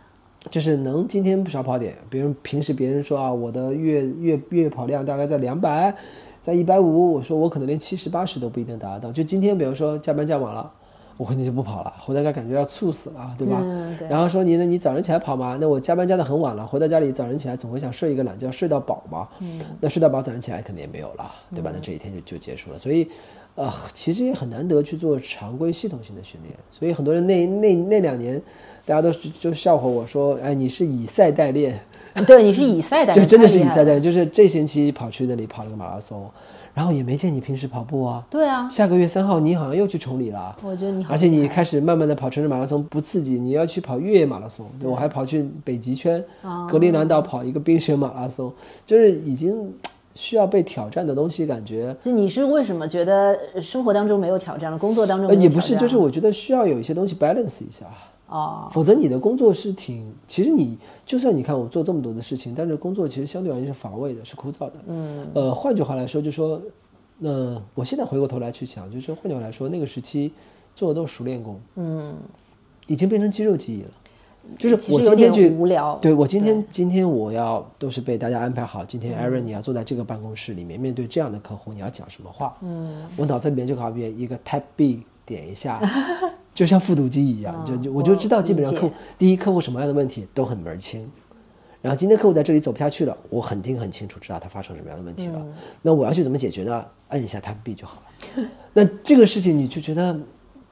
就是能今天少跑点，比如平时别人说啊，我的月月月跑量大概在两百，在一百五，我说我可能连七十八十都不一定达得到，就今天比如说加班加晚了。我肯定就不跑了，回到家感觉要猝死了，对吧？嗯对然后说你呢，你早上起来跑吗？那我加班加的很晚了，回到家里早上起来总会想睡一个懒觉，睡到饱嘛。嗯，那睡到饱，早上起来肯定也没有了，对吧？那这一天就就结束了。所以，呃，其实也很难得去做常规系统性的训练。所以很多人那那那两年，大家都就笑话我说，哎，你是以赛代练，对，你是以赛代 练，就真的是以赛代练，就是这星期跑去那里跑了个马拉松，然后也没见你平时跑步啊。对啊，下个月三号你好像又去崇礼了。我觉得你好而且你开始慢慢的跑城市马拉松不刺激，你要去跑越野马拉松，对。我还跑去北极圈、哦格陵兰岛跑一个冰雪马拉松，就是已经需要被挑战的东西，感觉就你是为什么觉得生活当中没有挑战了，工作当中也不是，就是我觉得需要有一些东西 balance 一下，哦，否则你的工作是挺，其实你就算你看我做这么多的事情，但是工作其实相对而言是乏味的，是枯燥的。嗯，呃，换句话来说，就说，那、我现在回过头来去想，就是换句话来说，那个时期做的都是熟练工，嗯，已经变成肌肉记忆了。就是我今天去无聊。对我今天今天我要都是被大家安排好，今天 Aaron 你要坐在这个办公室里面，面对这样的客户，你要讲什么话？嗯，我脑子里面就好比一个 Type B 点一下，就像复读机一样，就就我就知道基本上客户第一客户什么样的问题都很门儿清。然后今天客户在这里走不下去了，我肯定很清楚知道他发生什么样的问题了。那我要去怎么解决呢？按一下 Type B 就好了。那这个事情你就觉得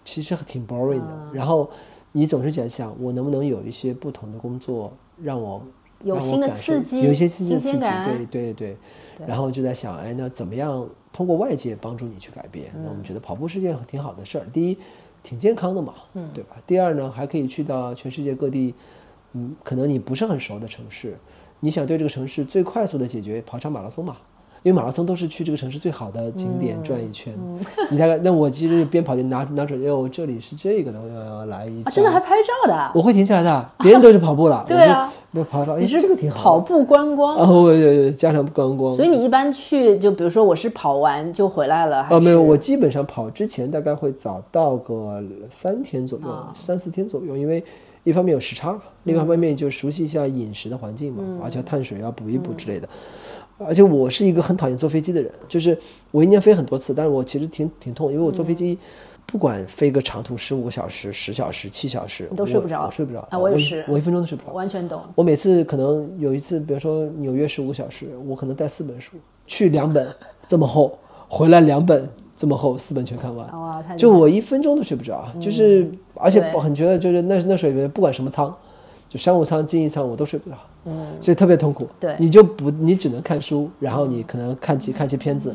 其实挺 boring 的，然后你总是在想，我能不能有一些不同的工作让我有新的刺激有一些新的刺激，对对对。然后就在想，哎，那怎么样通过外界帮助你去改变？那我们觉得跑步是件挺好的事儿。第一，挺健康的嘛，嗯对吧？第二呢，还可以去到全世界各地，嗯，可能你不是很熟的城市，你想对这个城市最快速的解决，跑场马拉松嘛。因为马拉松都是去这个城市最好的景点嗯转一圈，你大概那我其实边跑就拿拿准，哟，这里是这个的，我要来一啊，张真的还拍照的？啊，我会停下来的，别人都是跑步了，对啊，没有跑跑，哎，你是这个挺好，跑步观光。然后我就加上观光，所以你一般去，就比如说我是跑完就回来了，还呃，没有，我基本上跑之前大概会早到个三天左右，啊。三四天左右，因为一方面有时差，另嗯外一方面就熟悉一下饮食的环境嘛，而且碳水要补一补之类的。而且我是一个很讨厌坐飞机的人，就是我一年飞很多次，但是我其实挺挺痛，因为我坐飞机。不管飞个长途十五个小时、十小时、七小时，你都睡不着我睡不着啊我也是我一分钟都睡不着。完全懂。我每次可能有一次，比如说纽约十五个小时，我可能带四本书，去两本这么厚，回来两本这么厚，四本全看完。就我一分钟都睡不着，就是而且我很觉得就是那那水平不管什么舱，就商务舱、经济舱我都睡不着，嗯，所以特别痛苦。对你就不你只能看书，然后你可能看几看些片子，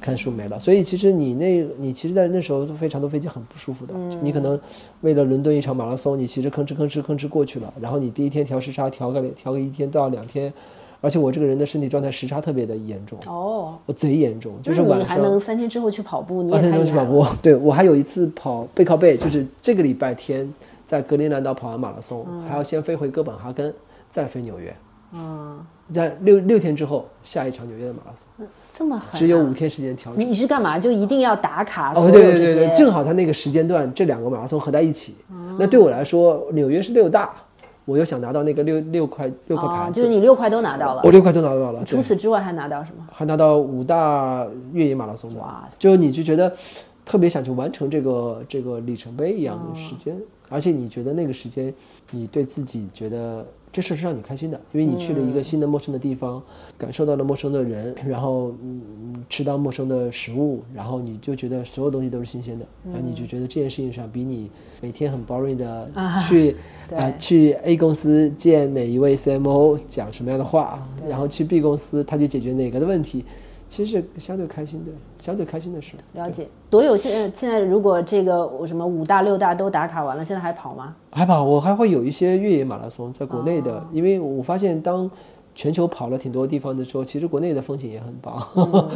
看书没了。所以其实你那你其实，在那时候飞长途飞机很不舒服的，嗯你可能为了伦敦一场马拉松，你其实吭哧吭哧吭哧过去了，然后你第一天调时差调个调个一天到两天，而且我这个人的身体状态时差特别的严重，哦，我贼严重，就是晚上。还能三天之后去跑步，你八天也太厉害了。钟去跑步，对我还有一次跑背靠背，就是这个礼拜天在格陵兰岛跑完马拉松，还要先飞回哥本哈根，再飞纽约，嗯，在六六天之后下一场纽约的马拉松，这么狠啊、只有五天时间调整。你你是干嘛？就一定要打卡哦？对对对对，正好他那个时间段，这两个马拉松合在一起，那对我来说，纽约是六大，我又想拿到那个六六块六块哦牌，子，就是你六块都拿到了。我六块都拿到了，除，此之外还拿到什么？还拿到五大越野马拉松的，哇，就你就觉得特别想去完成这个这个里程碑一样的时间，而且你觉得那个时间，你对自己觉得这事是让你开心的，因为你去了一个新的陌生的地方，感受到了陌生的人，然后嗯吃到陌生的食物，然后你就觉得所有东西都是新鲜的，然后你就觉得这件事情上比你每天很 boring 的去对。啊、去 A 公司见哪一位 CMO 讲什么样的话，然后去 B 公司他去解决哪个的问题，其实是相对开心的，相对开心的事。了解。所有现在现在如果这个我什么五大六大都打卡完了，现在还跑吗？还跑，我还会有一些越野马拉松在国内的，哦因为我发现当全球跑了挺多地方的时候，其实国内的风景也很棒。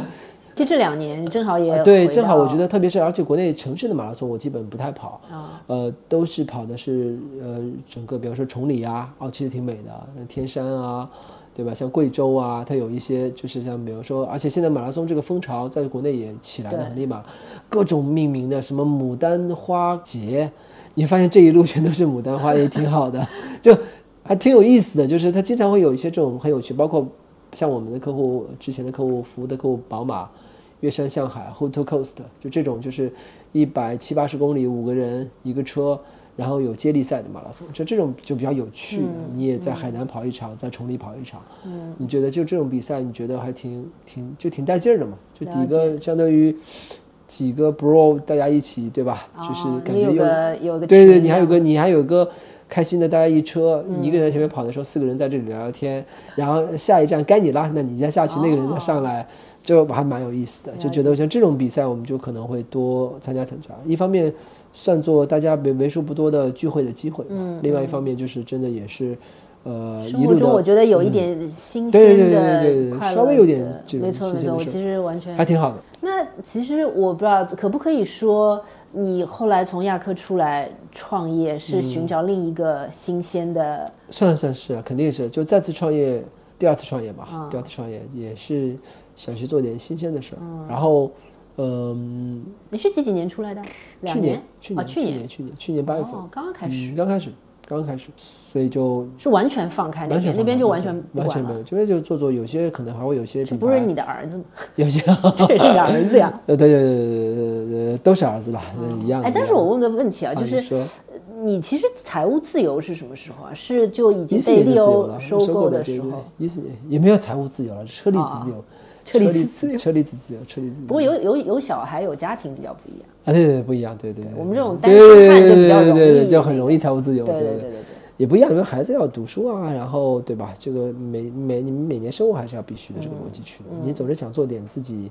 其实这两年正好也对，正好我觉得特别是而且国内城市的马拉松我基本不太跑，啊呃，都是跑的是呃整个，比方说崇礼啊，哦，其实挺美的，天山啊，对吧？像贵州啊，它有一些就是像比如说，而且现在马拉松这个风潮在国内也起来的很立马，各种命名的什么牡丹花节，你发现这一路全都是牡丹花，也挺好的，就还挺有意思的，就是它经常会有一些这种很有趣，包括像我们的客户之前的客户服务的客户宝马。越山向海 Hood to Coast，就这种就是一百七八十公里，五个人一个车，然后有接力赛的马拉松，就这种就比较有趣。你也在海南跑一场，在崇礼跑一场，嗯，你觉得就这种比赛，你觉得还挺挺就挺带劲儿的嘛？就几个相当于几个 bro 大家一起，对吧？就是感觉有个有个对对，你还有个你还有个开心的，大家一车，嗯一个人在前面跑的时候，四个人在这里聊聊天，然后下一站该你了，那你再下去，那个人再上来，就还蛮有意思的。就觉得像这种比赛，我们就可能会多参加参加。一方面算作大家为为数不多的聚会的机会，嗯，另外一方面就是真的也是，呃，生活中我觉得有一点新对对对鲜的对对对快乐稍微有点的这种没错没错，我其实完全还挺好的。那其实我不知道可不可以说，你后来从亚科出来创业是嗯寻找另一个新鲜的，算算是啊，肯定是，就再次创业，第二次创业吧，啊第二次创业也是想去做点新鲜的事儿。嗯然后，嗯，你是几几年出来的？两去年去啊，年去年去年去年八月份，哦，刚刚开始，嗯，刚开始刚刚开始，所以就是完全放开那边，那边就完完全。完全没有，这边就做做，有些可能还会有些品牌，这不是你的儿子吗？有些 这也是你的儿子呀。呃对对对对对都是儿子啦，一样。哎，但是我问个问题啊，啊就是你其实财务自由是什么时候啊？是就已经被利年就自由了，欧收购的时候？一四年也没有财务自由了，车厘子自由，车厘子自由车厘子自由，车厘子。不过有有有小孩有家庭比较不一样。啊，对对对，不一样，对对对。我们这种对单身汉就比较容对对对就很容易财务自由。对对对对对对。也不一样，因为孩子要读书啊，然后对吧？这个每每你们每年生活还是要必须的这个逻辑去的。嗯你总是想做点自己，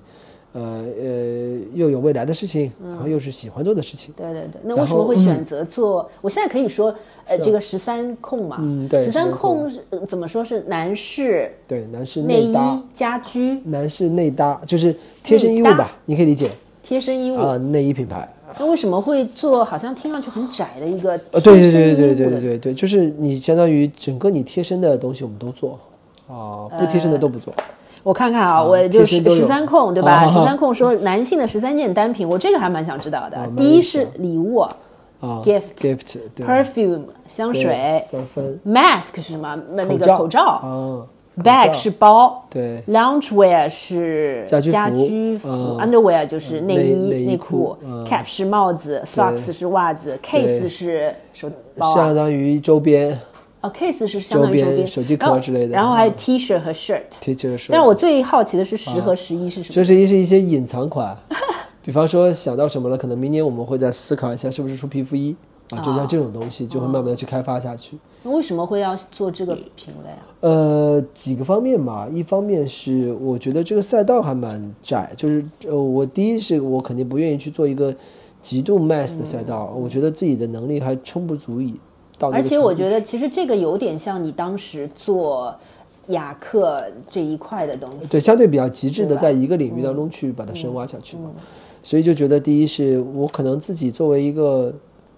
呃呃又有未来的事情，然后又是喜欢做的事情。对对对，那为什么会选择做？我现在可以说，呃，这个十三控嘛，嗯对十三控控是呃怎么说是男士对，男士内衣搭，家居男士内搭就是贴身衣物吧，你可以理解贴身衣物。啊，内衣品牌。那为什么会做？好像听上去很窄的一个呃，对对对对对对对，就是你相当于整个你贴身的东西我们都做啊，不贴身的都不做。我看看啊，啊我就贴身都有。十三控对吧？啊十三控说男性的十三件单品，我这个还蛮想知道的。第一是礼物啊，gift，gift，perfume，香水。三分，mask 是什么？那那个口罩。啊，bag 是包。对。Loungewear 是家居服。家居服。嗯，Underwear 就是内内衣内裤，Cap 是帽子，Socks 是袜子，Case 是手包啊。相，当于周边哦，Case 是相当于周边边手机壳之类的然后还有 T 恤和 shirt。贴这个是。但是我最好奇的是十和十一是什么？这十一是一些隐藏款，比方说想到什么了，可能明年我们会再思考一下是不是出皮肤衣啊，就像这种东西就会慢慢的去开发下去。那为什么会要做这个品类啊？呃，几个方面吧，一方面是我觉得这个赛道还蛮窄，就是呃，我第一是我肯定不愿意去做一个极度 mass 的赛道，我觉得自己的能力还撑不足以而且我觉得其实这个有点像你当时做雅克这一块的东西。对，相对比较极致的，在一个领域当中去把它深挖下去嘛。所以就觉得，第一是我可能自己作为一个，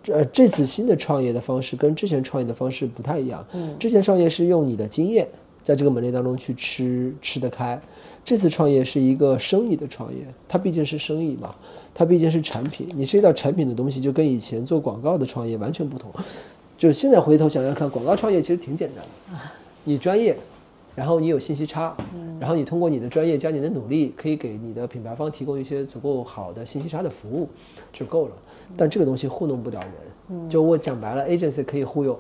呃，这次新的创业的方式跟之前创业的方式不太一样。嗯，之前创业是用你的经验，在这个门类当中去吃吃得开。这次创业是一个生意的创业，它毕竟是生意嘛，它毕竟是产品，你涉及到产品的东西，就跟以前做广告的创业完全不同。就现在回头想想看，广告创业其实挺简单的，你专业，然后你有信息差，然后你通过你的专业加你的努力，可以给你的品牌方提供一些足够好的信息差的服务就够了。但这个东西糊弄不了人，就我讲白了，agency 可以忽悠，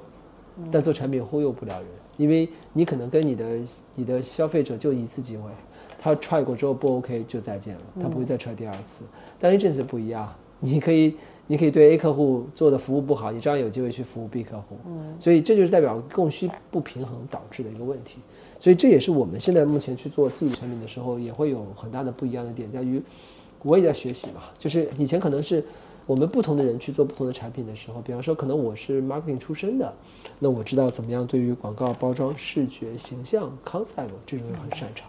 但做产品忽悠不了人，因为你可能跟你的你的消费者就一次机会。他 try 过之后不 OK 就再见了，他不会再 try 第二次。但 agency 不一样，你可以你可以对 A 客户做的服务不好，你照样有机会去服务 B 客户。嗯，所以这就是代表供需不平衡导致的一个问题。所以这也是我们现在目前去做自己产品的时候，也会有很大的不一样的点，在于我也在学习嘛。就是以前可能是我们不同的人去做不同的产品的时候，比方说可能我是 marketing 出身的，那我知道怎么样对于广告包装、视觉、形象、concept 这种很擅长。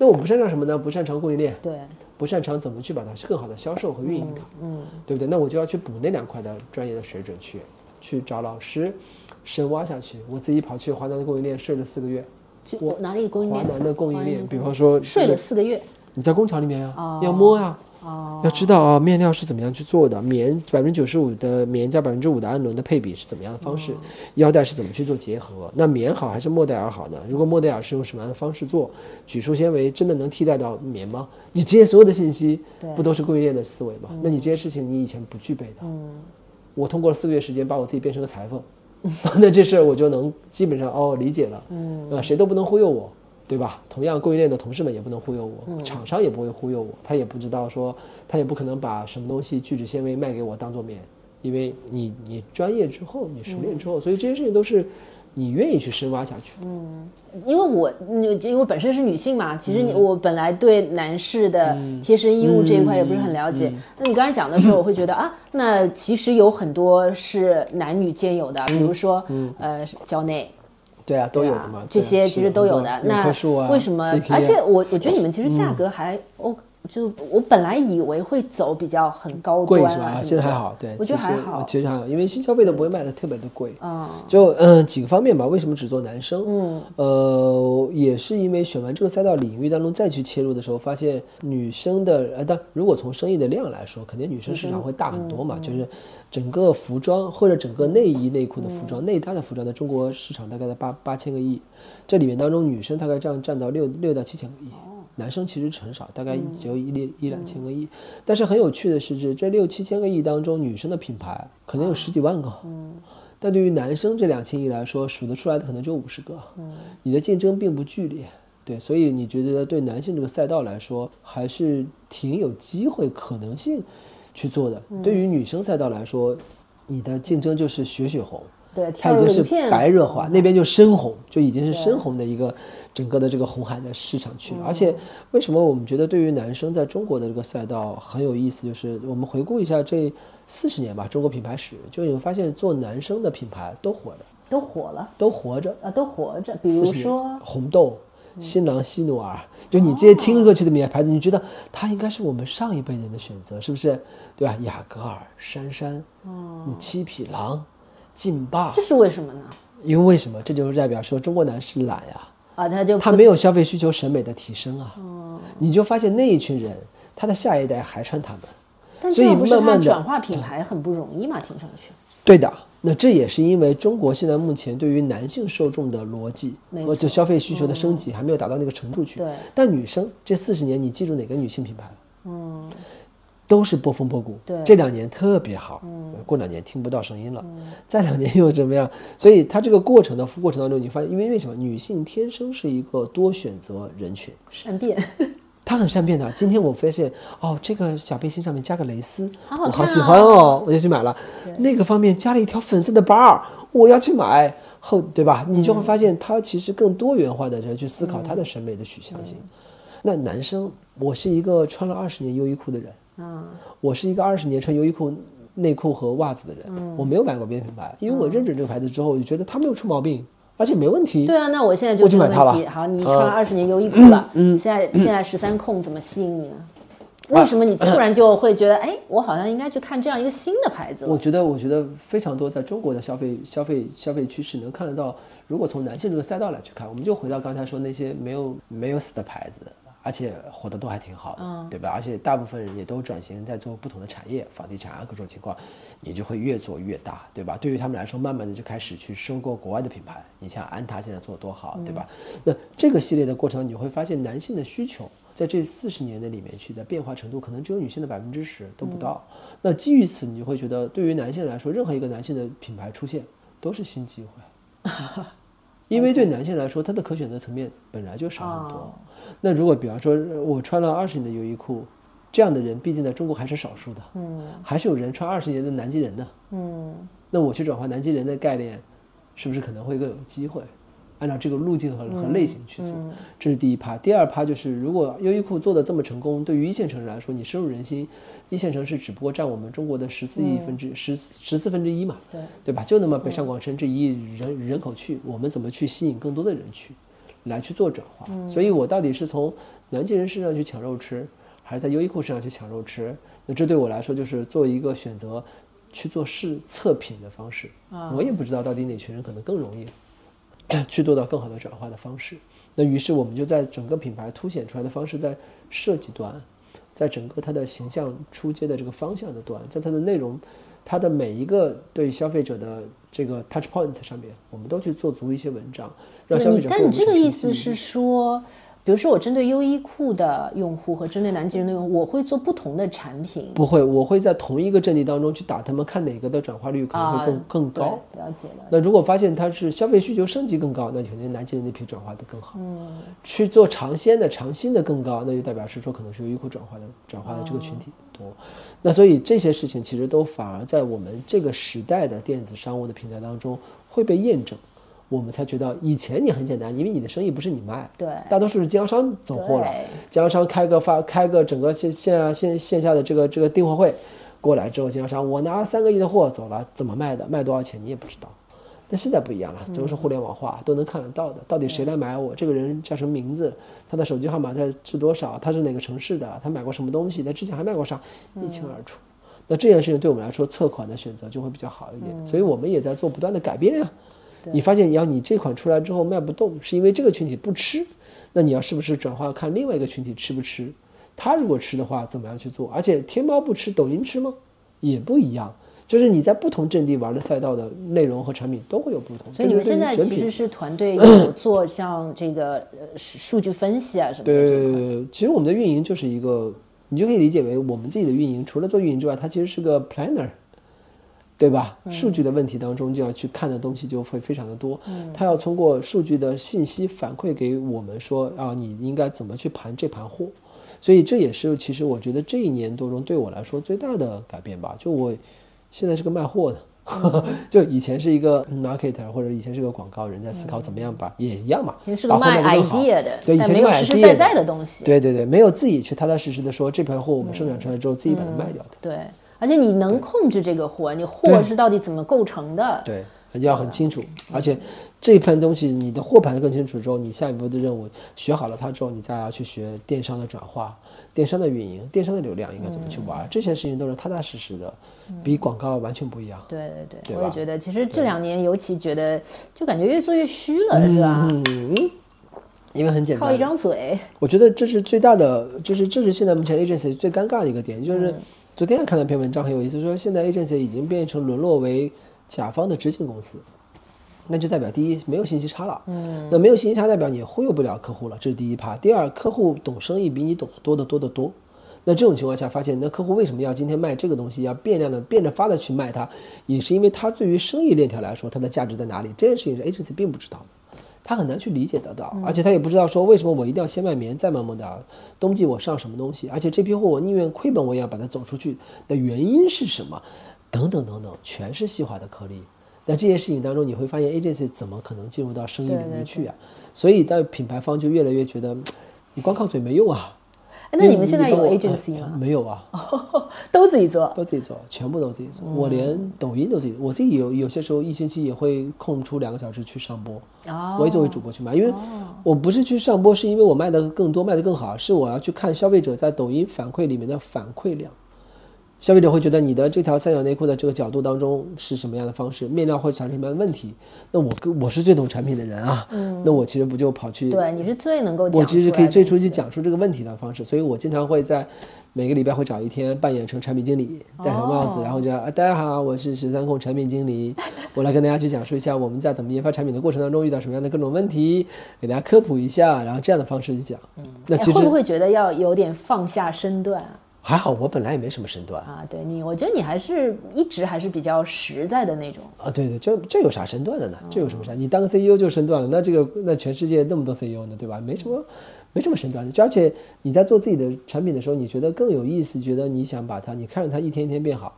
那我不擅长什么呢？不擅长供应链，对，不擅长怎么去把它更好的销售和运营它，嗯，对不对？那我就要去补那两块的专业的水准去，去找老师深挖下去。我自己跑去华南的供应链睡了四个月，我哪里供应链？华南的供应链，比方说睡了四个月，你在工厂里面呀，要摸呀。哦，要知道啊，面料是怎么样去做的？棉百分之九十五的棉加百分之五的氨纶的配比是怎么样的方式？腰带是怎么去做结合？那棉好还是莫代尔好呢？如果莫代尔是用什么样的方式做？举数纤维真的能替代到棉吗？你这些所有的信息，不都是供应链的思维吗？那你这些事情你以前不具备的，嗯，我通过了四个月时间把我自己变成个裁缝，那这事儿我就能基本上哦理解了，嗯，啊谁都不能忽悠我。对吧？同样，供应链的同事们也不能忽悠我，厂商也不会忽悠我，他也不知道说，他也不可能把什么东西聚酯纤维卖给我当做棉，因为你你专业之后，你熟练之后，所以这些事情都是你愿意去深挖下去。嗯，因为我因为本身是女性嘛，其实我本来对男士的贴身衣物这一块也不是很了解。那你刚才讲的时候，我会觉得啊，那其实有很多是男女兼有的，比如说呃蕉内。对啊，都有的嘛，这些其实都有的。那为什么？而且我我觉得你们其实价格还 O。就我本来以为会走比较很高贵是吧？现在还好，对，我觉得还好，其实还好，因为新消费的不会卖的特别的贵啊。就嗯几个方面吧，为什么只做男生？嗯，呃，也是因为选完这个赛道领域当中再去切入的时候，发现女生的呃，但如果从生意的量来说，肯定女生市场会大很多嘛。就是整个服装或者整个内衣内裤的服装、内搭的服装，在中国市场大概在八八千个亿，这里面当中女生大概这样占到六六到七千个亿。男生其实很少，大概只有一两一两千个亿。但是很有趣的是，这这六七千个亿当中，女生的品牌可能有十几万个。嗯。但对于男生这两千亿来说，数得出来的可能就五十个。嗯。你的竞争并不剧烈，对，所以你觉得对男性这个赛道来说，还是挺有机会可能性去做的。对于女生赛道来说，你的竞争就是血血红。对，它已经是白热化，那边就深红，就已经是深红的一个。整个的这个红海的市场去了，而且为什么我们觉得对于男生在中国的这个赛道很有意思？就是我们回顾一下这四十年吧，中国品牌史，就你会发现做男生的品牌都活着，都火了，都活着啊，都活着。比如说红豆、新郎、希努尔，就你这些听过去的名牌子，你觉得它应该是我们上一辈人的选择，是不是？对吧？雅戈尔、杉杉，嗯，七匹狼、劲霸，这是为什么呢？因为为什么？这就是代表说中国男士懒呀。啊，他就他没有消费需求、审美的提升啊，你就发现那一群人，他的下一代还穿他们，所以慢慢的转化品牌很不容易嘛，听上去。对的，那这也是因为中国现在目前对于男性受众的逻辑和就消费需求的升级还没有达到那个程度去。对，但女生这四十年，你记住哪个女性品牌了？嗯。都是波峰波谷，对，这两年特别好，嗯，过两年听不到声音了，再两年又怎么样？所以它这个过程的过程当中，你发现，因为为什么女性天生是一个多选择人群，善变，她很善变的。今天我发现，哦，这个小背心上面加个蕾丝，我好喜欢哦，我就去买了。那个方面加了一条粉色的包，我要去买后，对吧？你就会发现，他其实更多元化的人去思考他的审美的取向性。那男生，我是一个穿了二十年优衣库的人。嗯，我是一个二十年穿优衣库内裤和袜子的人，我没有买过别的品牌，因为我认准这个牌子之后，我就觉得它没有出毛病，而且没问题。对啊，那我现在就买它了。好，你穿了二十年优衣库了，嗯，现在现在十三控怎么吸引你呢？为什么你突然就会觉得，哎，我好像应该去看这样一个新的牌子？我觉得，我觉得非常多，在中国的消费、消费、消费趋势能看得到。如果从男性这个赛道来去看，我们就回到刚才说那些没有没有死的牌子，而且活得都还挺好的，对吧？而且大部分人也都转型在做不同的产业，房地产啊各种情况，你就会越做越大，对吧？对于他们来说，慢慢的就开始去收购国外的品牌。你像安踏现在做的多好，对吧？那这个系列的过程，你会发现男性的需求在这四十年的里面去的变化程度，可能只有女性的百分之十都不到。那基于此，你就会觉得，对于男性来说，任何一个男性的品牌出现都是新机会。因为对男性来说，他的可选择层面本来就少很多。那如果比方说，我穿了二十年的优衣库，这样的人毕竟在中国还是少数的。嗯，还是有人穿二十年的南极人的。嗯，那我去转换南极人的概念，是不是可能会更有机会？按照这个路径和和类型去做，这是第一趴。第二趴就是，如果优衣库做的这么成功，对于一线城市来说，你深入人心。一线城市只不过占我们中国的十四亿分之十十四分之一嘛，对对吧？就那么北上广深这一亿人人口去，我们怎么去吸引更多的人去，来去做转化？所以我到底是从南极人身上去抢肉吃，还是在优衣库身上去抢肉吃？那这对我来说就是做一个选择，去做试测评的方式。我也不知道到底哪群人可能更容易 去做到更好的转化的方式。那于是我们就在整个品牌凸显出来的方式，在设计端。在整个它的形象出街的这个方向的端，在它的内容，它的每一个对消费者的这个 touch point 上面，我们都去做足一些文章，让消费者。但你这个意思是说？比如说，我针对优衣库的用户和针对南极人的用户，我会做不同的产品。不会，我会在同一个阵地当中去打他们，看哪个的转化率可能会更更高。了解了。那如果发现它是消费需求升级更高，那肯定南极人那批转化的更好。嗯。去做尝鲜的、尝新的更高，那就代表是说可能是优衣库转化的转化的这个群体多。那所以这些事情其实都反而在我们这个时代的电子商务的平台当中会被验证。我们才觉得以前你很简单，因为你的生意不是你卖，对，大多数是经销商走货了，经销商开个发开个整个线线线线下的这个这个订货会，过来之后，经销商我拿三个亿的货走了，怎么卖的，卖多少钱你也不知道。但现在不一样了，都是互联网化，都能看得到的，到底谁来买我，这个人叫什么名字，他的手机号码在是多少，他是哪个城市的，他买过什么东西，他之前还卖过啥，一清二楚。那这件事情对我们来说，测款的选择就会比较好一点，所以我们也在做不断的改变呀。你发现，要你这款出来之后卖不动，是因为这个群体不吃，那你要是不是转化看另外一个群体吃不吃？他如果吃的话，怎么样去做？而且天猫不吃，抖音吃吗？也不一样。就是你在不同阵地玩的赛道的内容和产品都会有不同。所以你们现在其实是团队 有做像这个呃数据分析啊什么的。对，其实我们的运营就是一个，你就可以理解为我们自己的运营，除了做运营之外，它其实是个 planner。对吧？数据的问题当中，就要去看的东西就会非常的多。嗯，他要通过数据的信息反馈给我们说啊，你应该怎么去盘这盘货。所以这也是其实我觉得这一年多中对我来说最大的改变吧。就我现在是个卖货的，就以前是一个 marketer 或者以前是个广告人，在思考怎么样把也一样嘛，以前是个卖 idea 的，对，以前是实实在在的东西。对对对，没有自己去踏踏实实的说这盘货我们生产出来之后自己把它卖掉的。对。而且你能控制这个货，你货是到底怎么构成的？对，要很清楚。而且这一盘东西，你的货盘更清楚之后，你下一步的任务学好了它之后，你再要去学电商的转化、电商的运营、电商的流量应该怎么去玩，这些事情都是踏踏实实的，比广告完全不一样。对对对，我也觉得，其实这两年尤其觉得，就感觉越做越虚了，是吧？嗯，因为很简单，靠一张嘴。我觉得这是最大的，就是这是现在目前 agency 最尴尬的一个点，就是。昨天看了篇文章，很有意思，说现在 agency 已经变成沦落为甲方的执行公司，那就代表第一没有信息差了，嗯，那没有信息差代表你忽悠不了客户了，这是第一趴。第二，客户懂生意比你懂得多得多得多，那这种情况下发现，那客户为什么要今天卖这个东西，要变量的变着法的去卖它，也是因为他对于生意链条来说，它的价值在哪里？这件事情是 agency 并不知道的。他很难去理解得到，而且他也不知道说为什么我一定要先卖棉再卖莫达尔，冬季我上什么东西，而且这批货我宁愿亏本我也要把它走出去的原因是什么？等等等等，全是细化的颗粒。那这件事情当中，你会发现 agency 怎么可能进入到生意领域去啊？所以，到品牌方就越来越觉得，你光靠嘴没用啊。哎那你们现在有 agency 哎吗没有啊，都自己做。都自己做，全部都自己做。我连抖音都自己，我自己有有些时候一星期也会空出两个小时去上播，哦我也作为主播去卖，因为我不是去上播，是因为我卖的更多，卖的更好，是我要去看消费者在抖音反馈里面的反馈量。消费者会觉得你的这条三角内裤的这个角度当中是什么样的方式，面料会产生什么样的问题？那我跟我是最懂产品的人啊，嗯那我其实不就跑去对，你是最能够讲我其实可以最最初去讲述这个问题的方式，所以我经常会在每个礼拜会找一天扮演成产品经理，戴上帽子，然后就啊大家好，我是十三控产品经理，我来跟大家去讲述一下我们在怎么研发产品的过程当中遇到什么样的各种问题，给大家科普一下，然后这样的方式去讲。嗯那其实哎会不会觉得要有点放下身段啊？还好，我本来也没什么身段啊，对你，我觉得你还是一直还是比较实在的那种。啊，对对，这这有啥身段的呢？这有什么啥？你当个 CEO 就身段了，那这个那全世界那么多 CEO 呢，对吧？没什么。没什么身段的，就而且你在做自己的产品的时候，你觉得更有意思，觉得你想把它，你看着它一天一天变好，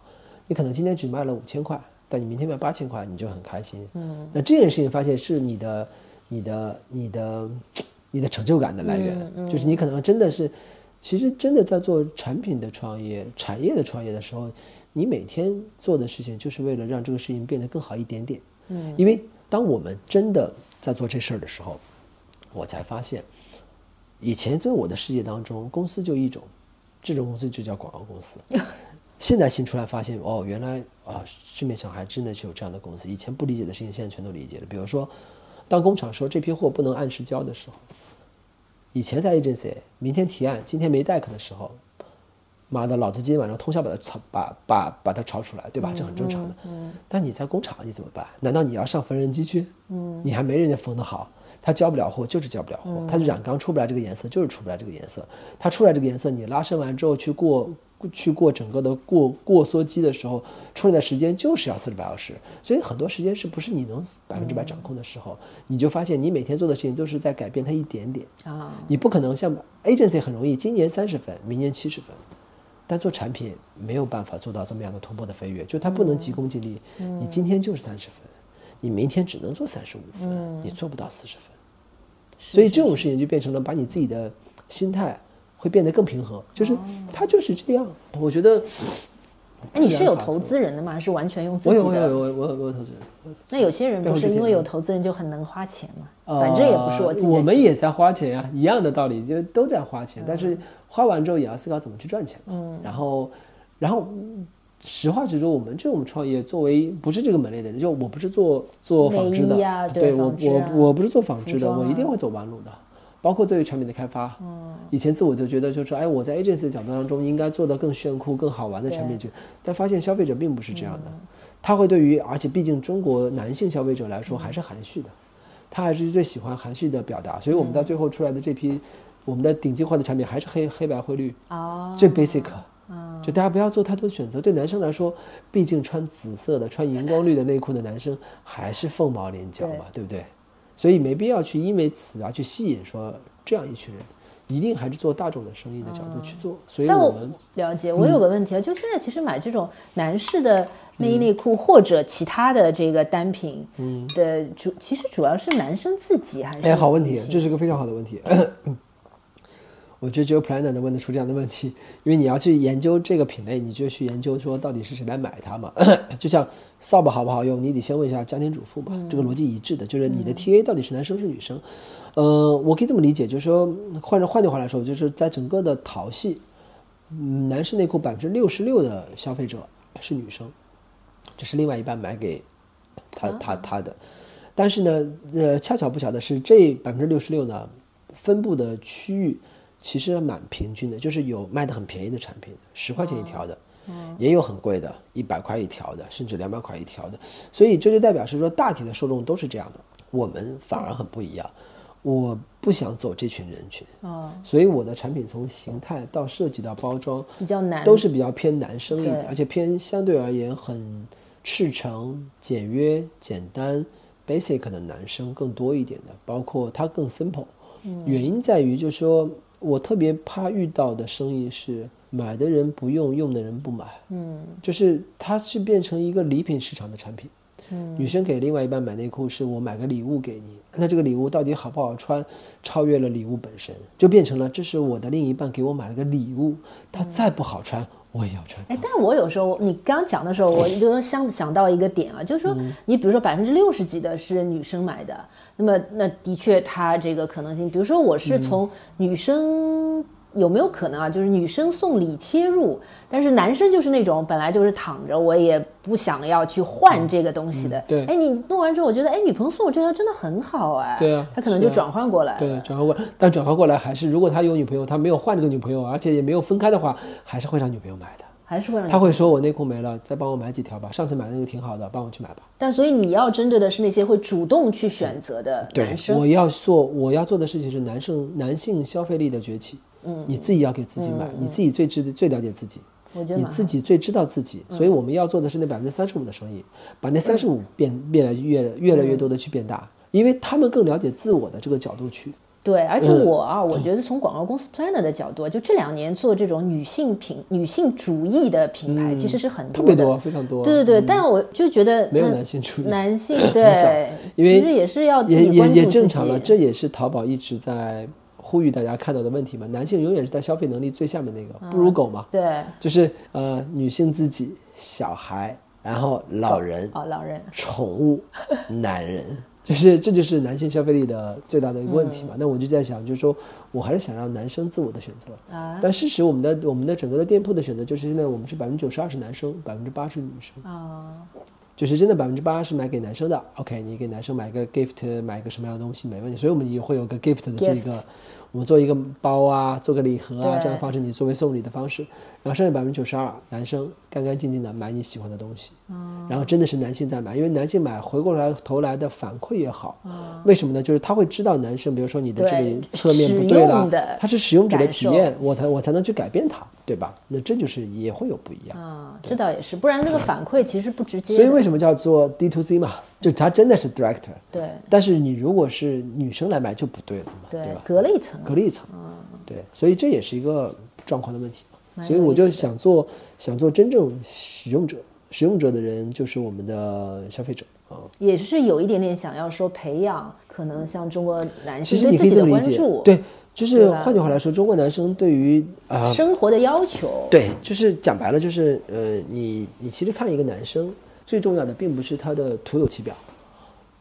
你可能今天只卖了五千块，但你明天卖八千块，你就很开心。嗯，那这件事情发现是你的、你的、你的、你的成就感的来源，就是你可能真的是，其实真的在做产品的创业、产业的创业的时候，你每天做的事情就是为了让这个事情变得更好一点点。嗯，因为当我们真的在做这事儿的时候，我才发现。以前在我的世界当中，公司就一种，这种公司就叫广告公司。现在新出来发现，哦，原来啊，市面上还真的是有这样的公司。以前不理解的事情，现在全都理解了。比如说，当工厂说这批货不能按时交的时候，以前在 agency 明天提案，今天没 deck 的时候，妈的，老子今天晚上通宵把它炒，把把把它炒出来，对吧？这很正常的。但你在工厂你怎么办？难道你要上缝纫机去？嗯，你还没人家缝得好。他交不了货就是交不了货，它的染缸出不来这个颜色就是出不来这个颜色，他出来这个颜色你拉伸完之后去过去过整个的过过缩机的时候，出来的时间就是要四十八小时，所以很多时间是不是你能百分之百掌控的时候，你就发现你每天做的事情都是在改变它一点点啊，你不可能像 agency 很容易，今年三十分，明年七十分。但做产品没有办法做到这么样的突破的飞跃，就它不能急功近利。你今天就是三十分，你明天只能做三十五分，你做不到四十分。所以这种事情就变成了把你自己的心态会变得更平和，就是它就是这样。我觉得，哎，你是有投资人的吗？还是完全用自己的？有我有我有我有我有投资人，那有些人不是因为有投资人就很能花钱嘛？反正也不是我自己我们也在花钱呀、一样的道理，就都在花钱，但是花完之后也要思考怎么去赚钱。嗯，然后，然后。实话实说，我们这种创业，作为不是这个门类的人，就我不是做做纺织的，啊对对我我我不是做纺织的，啊我一定会走弯路的，包括对于产品的开发。嗯，以前自我就觉得就是说，哎，我在 agency 的角度当中应该做的更炫酷、更好玩的产品去，但发现消费者并不是这样的，他会对于，而且毕竟中国男性消费者来说还是含蓄的，他还是最喜欢含蓄的表达，所以我们到最后出来的这批，我们的顶级化的产品还是黑黑白灰绿，哦，最 basic。就大家不要做太多选择。对男生来说，毕竟穿紫色的、穿荧光绿的内裤的男生还是凤毛麟角嘛，对不对？所以没必要去因为此啊去吸引说这样一群人，一定还是做大众的生意的角度去做。所以但我我们了解，我有个问题啊，就现在其实买这种男士的内衣内裤或者其他的这个单品的主，其实主要是男生自己还是？哎，好问题，这是个非常好的问题。我觉得只有 Planner 能问得出这样的问题，因为你要去研究这个品类，你就去研究说到底是谁来买它嘛。就像扫把好不好用，你得先问一下家庭主妇嘛，这个逻辑一致的，就是你的 TA 到底是男生是女生。呃，我可以这么理解，就是说，换着换句话来说，就是在整个的淘系，嗯，男士内裤百分之六十六的消费者是女生，就是另外一半买给他他他的。但是呢，呃，恰巧不巧的是，这百分之六十六呢，分布的区域其实蛮平均的，就是有卖的很便宜的产品，十块钱一条的，也有很贵的，一百块一条的，甚至两百块一条的。所以这就代表是说，大体的受众都是这样的，我们反而很不一样。我不想走这群人群，哦，所以我的产品从形态到设计到包装，比较难，都是比较偏男生一点，而且偏相对而言很赤诚、简约、简单、basic 的男生更多一点的，包括它更 simple。原因在于，就是说我特别怕遇到的生意是买的人不用，用的人不买。嗯，就是它是变成一个礼品市场的产品。嗯女生给另外一半买内裤是我买个礼物给你，那这个礼物到底好不好穿，超越了礼物本身，就变成了这是我的另一半给我买了个礼物，它再不好穿我也要穿。哎，但我有时候你刚讲的时候，我就想想到一个点啊，就是说，你比如说百分之六十几的是女生买的，那么那的确它这个可能性，比如说我是从女生有没有可能啊，就是女生送礼切入，但是男生就是那种本来就是躺着，我也不想要去换这个东西的。对哎，你弄完之后，我觉得哎，女朋友送我这条真的很好哎。对啊他可能就转换过来了。对，转换过来，但转换过来还是，如果他有女朋友，他没有换这个女朋友，而且也没有分开的话，还是会让女朋友买的。还是会让你他会说我内裤没了，再帮我买几条吧，上次买的那个挺好的，帮我去买吧。但所以你要针对的是那些会主动去选择的对男，生。我要做我要做的事情是男生男性消费力的崛起。嗯，你自己要给自己买，你自己最知最了解自己，我觉得你自己最知道自己，所以我们要做的是那百分之三十五的生意，把那三十五变变来越越来越多的去变大，因为他们更了解自我的这个角度去。对，而且嗯。我啊，我觉得从广告公司 planner 的角度，就这两年做这种女性品、女性主义的品牌，其实是很多的。嗯特别多，非常多。对对对，但我就觉得没有男性主义男性 少。对，因为其实也是要自也也也。正常了，这也是淘宝一直在呼吁大家看到的问题嘛。男性永远是在消费能力最下面那个，不如狗嘛。对就是呃，女性自己、小孩，然后老人、哦，老人宠物、男人，就是这就是男性消费力的最大的一个问题嘛。那我就在想，就是说我还是想让男生自我的选择。啊但事实我们的我们的整个的店铺的选择就是现在我们是百分之九十二是男生，百分之八是女生。啊，就是真的百分之八是买给男生的，OK，你给男生买个 gift，买个什么样的东西没问题，所以我们也会有个 gift 的这个，我们做一个包啊，做个礼盒啊，这样的方式你作为送礼的方式，然后剩下百分之九十二男生干干净净的买你喜欢的东西，然后真的是男性在买，因为男性买回过来头来的反馈也好，为什么呢？就是他会知道男生，比如说你的这个侧面不对了，他是使用者的体验，我才我才能去改变它，对吧？那这就是也会有不一样。啊，这倒也是，不然那个反馈其实不直接。所以为什么叫做 D to C 嘛？就它真的是 director，对但是你如果是女生来买就不对了嘛，对对吧？隔了一层，隔了一层，对，所以这也是一个状况的问题嘛。所以我就想做想做真正使用者，使用者的人就是我们的消费者啊。也是有一点点想要说培养，可能像中国男其实你可性对自己的以这么理解关注，，对，就是换句话来说，中国男生对于啊、生活的要求，对，就是讲白了，就是呃，你你其实看一个男生，最重要的并不是他的徒有其表，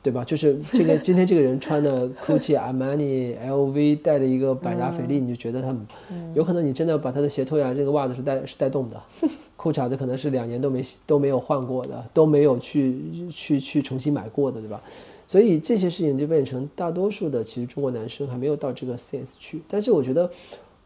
对吧？就是这个 今天这个人穿的 GUCCI、Armani、LV，带着一个百达翡丽，你就觉得他很，有可能你真的把他的鞋脱下来，这个袜子是带是带动的，裤衩子可能是两年都没洗都没有换过的，都没有去去去重新买过的，对吧？所以这些事情就变成大多数的，其实中国男生还没有到这个 sense 去。但是我觉得，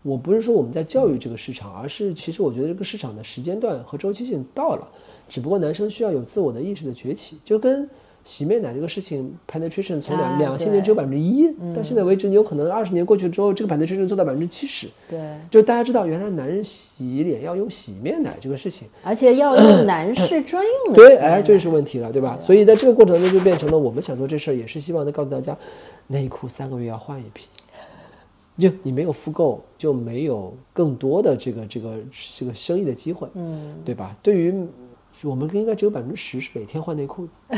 我不是说我们在教育这个市场，而是其实我觉得这个市场的时间段和周期性到了，只不过男生需要有自我的意识的崛起，就跟。洗面奶这个事情，penetration 从两啊两千年只有对。百分之一，到现在为止，你有可能二十年过去之后，这个 penetration 做到百分之七十。对，就大家知道，原来男人洗脸要用洗面奶这个事情，而且要用 男士专用的对，哎，这奶是问题了，对吧？所以在这个过程中就变成了我们想做这事儿，也是希望能告诉大家，内裤三个月要换一批，就你没有复购，就没有更多的这个这个这个生意的机会，嗯，对吧？对于我们应该只有百分之十是每天换内裤的，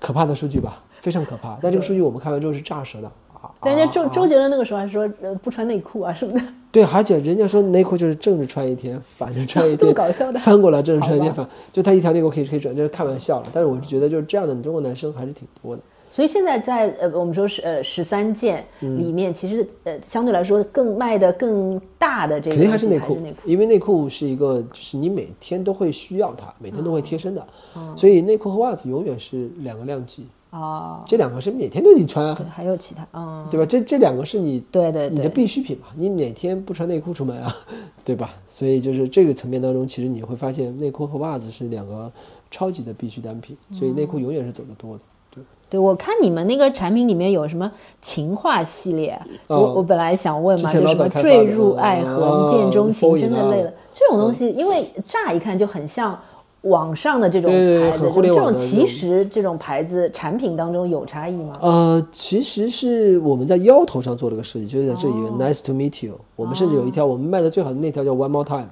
可怕的数据吧，非常可怕。但这个数据我们看完之后是炸舌的啊！人家周啊周杰伦那个时候还说，呃，不穿内裤啊什么的，对，而且人家说内裤就是正着穿一天，反着穿一 这么天，搞笑的。翻过来正着穿一天，反就他一条内裤可以可以转，这是开玩笑了。但是我是觉得就是这样的中国男生还是挺多的。所以现在在呃，我们说是呃十三件嗯里面，其实呃相对来说更卖的更大的这个肯定还是内裤，内裤。因为内裤是一个，就是你每天都会需要它，每天都会贴身的，哦所以内裤和袜子永远是两个量级，哦，这两个是每天都得穿啊对，，还有其他，嗯，对吧？这这两个是你你的对你的，必需品嘛，你每天不穿内裤出门啊，对吧？所以就是这个层面当中，其实你会发现内裤和袜子是两个超级的必需单品，所以内裤永远是走得多的。对，对我看你们那个产品里面有什么情话系列，哦我我本来想问嘛，就什么坠入爱河、哦一见钟情，真的累了。这种东西，因为乍一看就很像网上的这种牌子，这种其实这种牌子产品当中有差异吗？呃，其实是我们在腰头上做了个设计，就是在这里一个 Nice to meet you。我们甚至有一条我们卖的最好的那条叫 One more time”。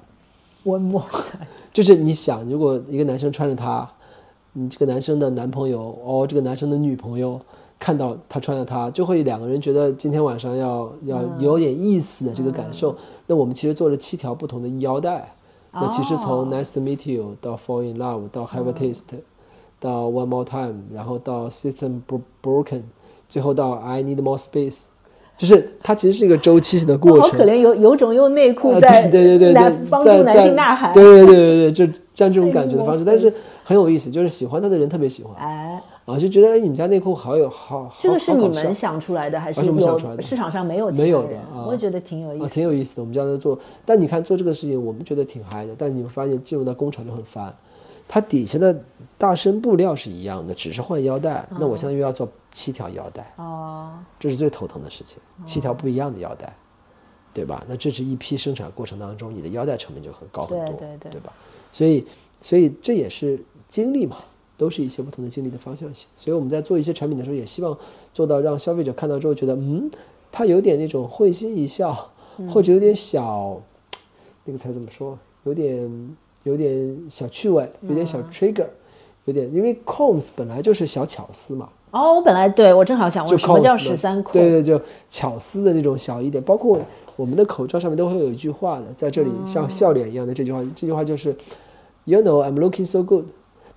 One more time，就是你想，如果一个男生穿着它，你这个男生的男朋友哦，这个男生的女朋友看到他穿了它，就会两个人觉得今天晚上要要有点意思的这个感受。那我们其实做了七条不同的腰带，那其实从 Nice to meet you 到 Fall in love 到 Have a taste，到 One more time，然后到 System broken，最后到 I need more space。就是它其实是一个周期性的过程，好可怜，有有种用内裤在对对对对帮助男性呐喊，对对对对对，就像这种感觉的方式，但是很有意思，就是喜欢他的人特别喜欢，哎，啊，就觉得哎，你们家内裤好有好，这个是你们想出来的还是有市场上没有没有的？我也觉得挺有意思，挺有意思的。我们家在做，但你看做这个事情，我们觉得挺嗨的，但你会发现进入到工厂就很烦。它底下的大身布料是一样的，只是换腰带，那我现在又要做七条腰带，哦，这是最头疼的事情，七条不一样的腰带，对吧？那这是一批生产过程当中，你的腰带成本就很高很多，对对对吧？所以，所以这也是精力嘛，都是一些不同的经历的方向性。所以我们在做一些产品的时候，也希望做到让消费者看到之后觉得，嗯，他有点那种会心一笑，或者有点小，那个词怎么说？有点。有点小趣味，有点小 trigger，有点，因为 combs 本来就是小巧思嘛。哦，我本来对我正好想问，什么叫十三孔？对对，就巧思的那种小一点。包括我们的口罩上面都会有一句话的，在这里像笑脸一样的这句话，这句话就是，You know I'm looking so good。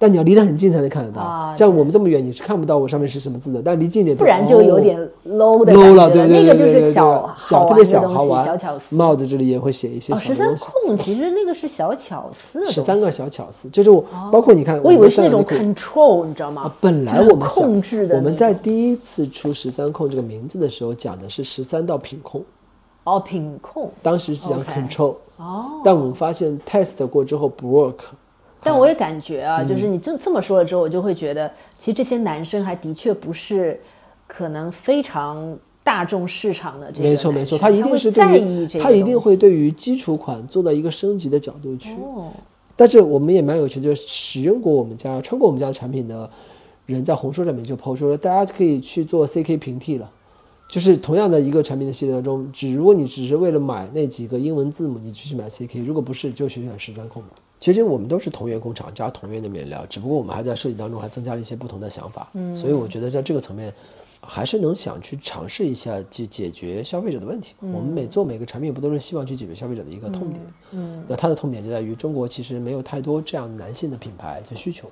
但你要离得很近才能看得到，像我们这么远你是看不到我上面是什么字的。但离近点，不然就有点 low 的 low 了，对对对，那个就是小小特别小好玩小巧思。帽子这里也会写一些小十三控其实那个是小巧思，十三个小巧思，就是我包括你看，我以为是那种 control，你知道吗？本来我们控制的，我们在第一次出十三控这个名字的时候讲的是十三道品控。哦，品控，当时是讲 control。哦，但我们发现 test 过之后不 work。但我也感觉啊，就是你这这么说了之后，我就会觉得，其实这些男生还的确不是可能非常大众市场的这个。没错没错，他一定是在意这个，他一定会对于基础款做到一个升级的角度去。哦。但是我们也蛮有趣，就是使用过我们家、穿过我们家产品的人，在红书上面就抛出了，大家可以去做 CK 平替了。就是同样的一个产品的系列当中，只如果你只是为了买那几个英文字母，你就去买 CK；如果不是，就选选十三控嘛。其实我们都是同源工厂加同源的面料，只不过我们还在设计当中还增加了一些不同的想法。嗯，所以我觉得在这个层面，还是能想去尝试一下去解决消费者的问题。我们每做每个产品，不都是希望去解决消费者的一个痛点？嗯，那它的痛点就在于中国其实没有太多这样男性的品牌的需求。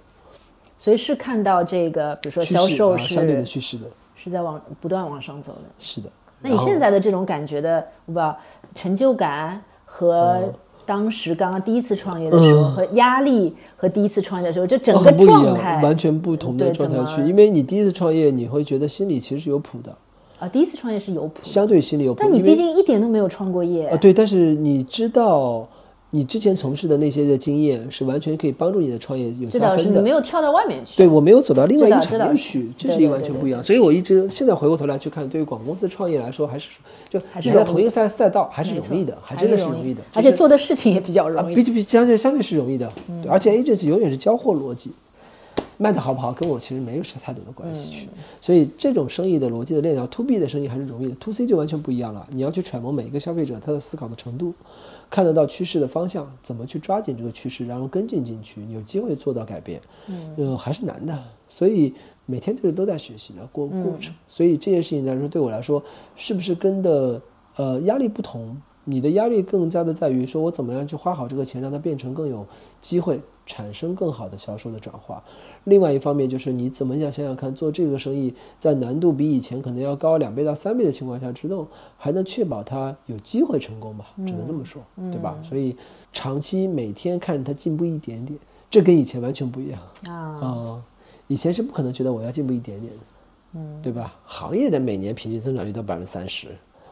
所以是看到这个，比如说销售是相对的趋势的，是在往不断往上走的。是的。那你现在的这种感觉的，我不知道成就感和。当时刚刚第一次创业的时候，和压力和第一次创业的时候，这整个状态完全不同的状态去。因为你第一次创业，你会觉得心里其实是有谱的啊。第一次创业是有谱，相对心里有谱。但你毕竟一点都没有创过业啊。对，但是你知道。你之前从事的那些的经验是完全可以帮助你的创业有加分的。是你没有跳到外面去。对我没有走到另外一个产业去，这是一个完全不一样。所以我一直现在回过头来去看，对于广告公司创业来说，还是就你在同一个赛赛道还是容易的，还真的是容易的。而且做的事情也比较容易。比比相对相对是容易的，而且 agency 永远是交货逻辑，卖的好不好跟我其实没有太多的关系去。所以这种生意的逻辑的链条，to B 的生意还是容易的，to C 就完全不一样了。你要去揣摩每一个消费者他的思考的程度。看得到趋势的方向，怎么去抓紧这个趋势，然后跟进进去，有机会做到改变，嗯，还是难的。所以每天就是都在学习的过过程。所以这件事情来说，对我来说，是不是跟的呃压力不同？你的压力更加的在于说我怎么样去花好这个钱，让它变成更有机会产生更好的销售的转化。另外一方面就是你怎么想想想看，做这个生意在难度比以前可能要高两倍到三倍的情况下，之后还能确保它有机会成功吧？只能这么说，对吧？所以长期每天看着它进步一点点，这跟以前完全不一样啊！以前是不可能觉得我要进步一点点的，嗯，对吧？行业的每年平均增长率都百分之三十。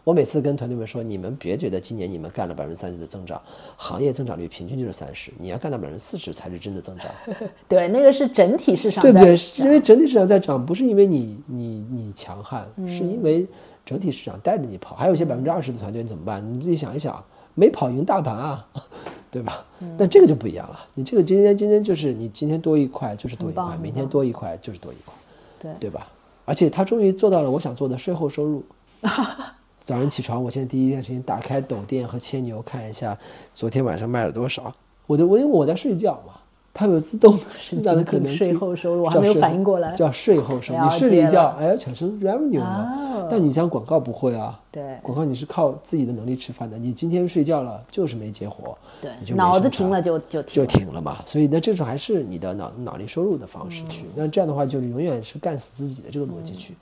我每次跟团队们说，你们别觉得今年你们干了百分之三十的增长，行业增长率平均就是三十，你要干到百分之四十才是真的增长。对，那个是整体市场对不对？因为整体市场在涨，不是因为你你你强悍，是因为整体市场带着你跑。还有一些百分之二十的团队你怎么办？你自己想一想，没跑赢大盘啊，对吧？但这个就不一样了，你这个今天今天就是你今天多一块就是多一块，明天多一块就是多一块，对对吧？而且他终于做到了我想做的税后收入。早上起床，我现在第一件事情打开抖店和千牛看一下，昨天晚上卖了多少。我的我因为我在睡觉嘛，它有自动神让的可能性税后收入我还没有反应过来。叫税后收入，你睡了一，觉哎，产生 revenue 了。哦，但你讲广告不会啊，对广告你是靠自己的能力吃饭的。你今天睡觉了，就是没接活，对你就，脑子停了就就停就了。停了嘛。所以那这种还是你的脑脑力收入的方式去。嗯那这样的话，就是永远是干死自己的这个逻辑去。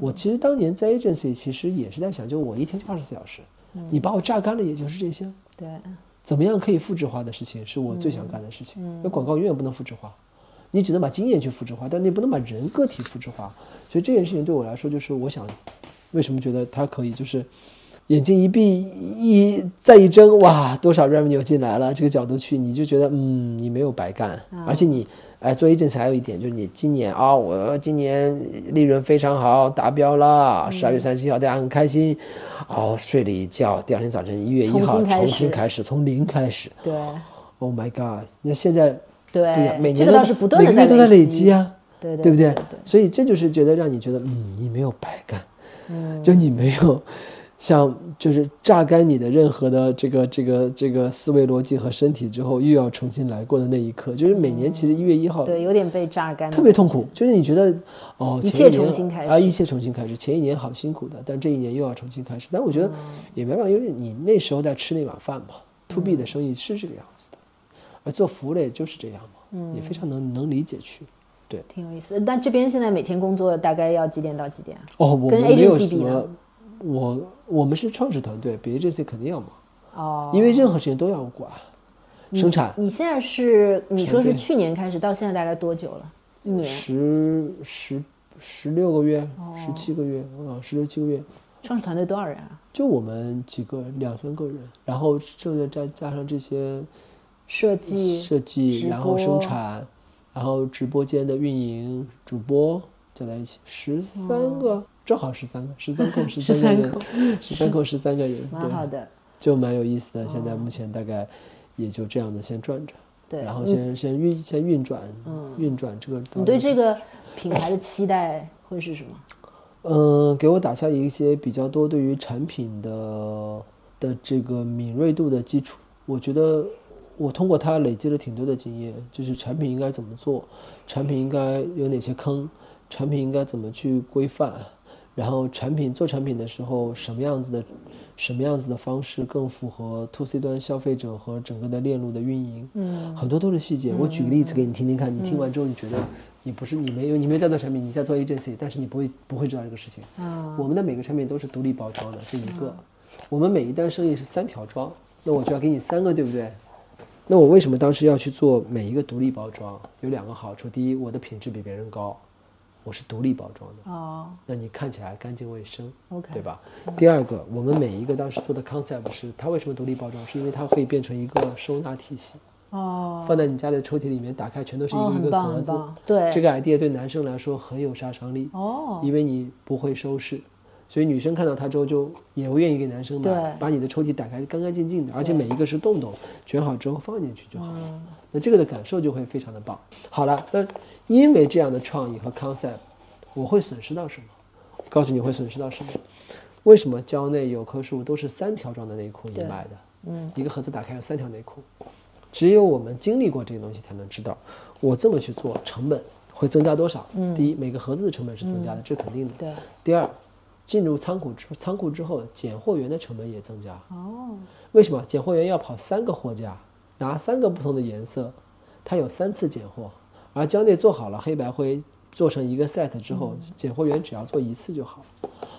我其实当年在 agency 其实也是在想，就我一天就二十四小时，嗯你把我榨干了，也就是这些。对，怎么样可以复制化的事情，是我最想干的事情。那广告永远不能复制化，你只能把经验去复制化，但你不能把人个体复制化。所以这件事情对我来说，就是我想，为什么觉得它可以，就是眼睛一闭一再一睁，哇，多少 revenue 进来了，这个角度去，你就觉得嗯，你没有白干，而且你。哎，做 agency 还有一点就是，你今年啊、我今年利润非常好，达标了，十二月三十一号大家很开心，哦，睡了一觉，第二天早晨一月一号重新开始从零开始，对 Oh my god！那现在对，这个年都是不断的每个月都在累积积，啊，对对不对对？所以这就是觉得让你觉得，嗯，你没有白干，嗯，就你没有像就是榨干你的任何的这个这个这个思维逻辑和身体之后，又要重新来过的那一刻，就是每年其实一月一号对，有点被榨干特别痛苦，就是你觉得哦，一切重新开始啊，一切重新开始，前一年好辛苦的，但这一年又要重新开始。但我觉得嗯也没办法，因为你那时候在吃那碗饭嘛，to B 的生意是这个样子的，而做服务类就是这样嘛，嗯也非常能能理解去。对挺有意思的。但这边现在每天工作大概要几点到几点啊？哦，我跟们没有 agency 什比我我们是创始团队，比 agency 肯定要忙，哦，因为任何事情都要管，生产你现在是你说是去年开始到现在大概多久了？一年。十十十六个月，哦十七个月啊，十六七个月。创始团队多少人啊？就我们几个两三个人，然后剩下再加上这些设计设计，然后生产，然后直播间的运营、主播加在一起十三个，正好十三个，十三扣 十三个人，十三扣 十三个人，对，蛮好的。就蛮有意思的。现在目前大概也就这样的先转着，对，然后先先运先运转，运转这个。你对这个品牌的期待会是什么？嗯，给我打下一些比较多对于产品的的这个敏锐度的基础。我觉得我通过它累积了挺多的经验，就是产品应该怎么做，产品应该有哪些坑，产品应该怎么去规范，然后产品做产品的时候什么样子的什么样子的方式更符合 to C 端消费者和整个的链路的运营。嗯，很多都是细节。我举个例子给你听听看，你听完之后你觉得你不是你没有你没有在做产品，你在做 agency，但是你不会不会知道这个事情。嗯我们的每个产品都是独立包装的，这一个。我们每一单生意是三条装，那我就要给你三个，对不对？那我为什么当时要去做每一个独立包装？有两个好处，第一，我的品质比别人高，我是独立包装的，哦那你看起来干净卫生，，OK，对吧？第二个，我们每一个当时做的 concept 是它为什么独立包装？是因为它可以变成一个收纳体系，哦，放在你家里的抽屉里面，打开全都是一哦，个一个格子。对，这个 idea 对男生来说很有杀伤力，哦，因为你不会收拾，所以女生看到它之后就也会愿意给男生买对，把你的抽屉打开干干净净的，而且每一个是洞洞，卷好之后放进去就好了。那这个的感受就会非常的棒。好了，那因为这样的创意和 concept，我会损失到什么？我告诉你会损失到什么？为什么蕉内有棵树都是三条装的内裤你对卖的？嗯，一个盒子打开有三条内裤，只有我们经历过这个东西才能知道，我这么去做成本会增加多少？嗯，第一，每个盒子的成本是增加的，这肯定的。对，第二，进入仓库之仓库之后，拣货员的成本也增加。哦，为什么？拣货员要跑三个货架，拿三个不同的颜色，它有三次拣货。而蕉内做好了黑白灰，做成一个 set 之后，拣货员只要做一次就好。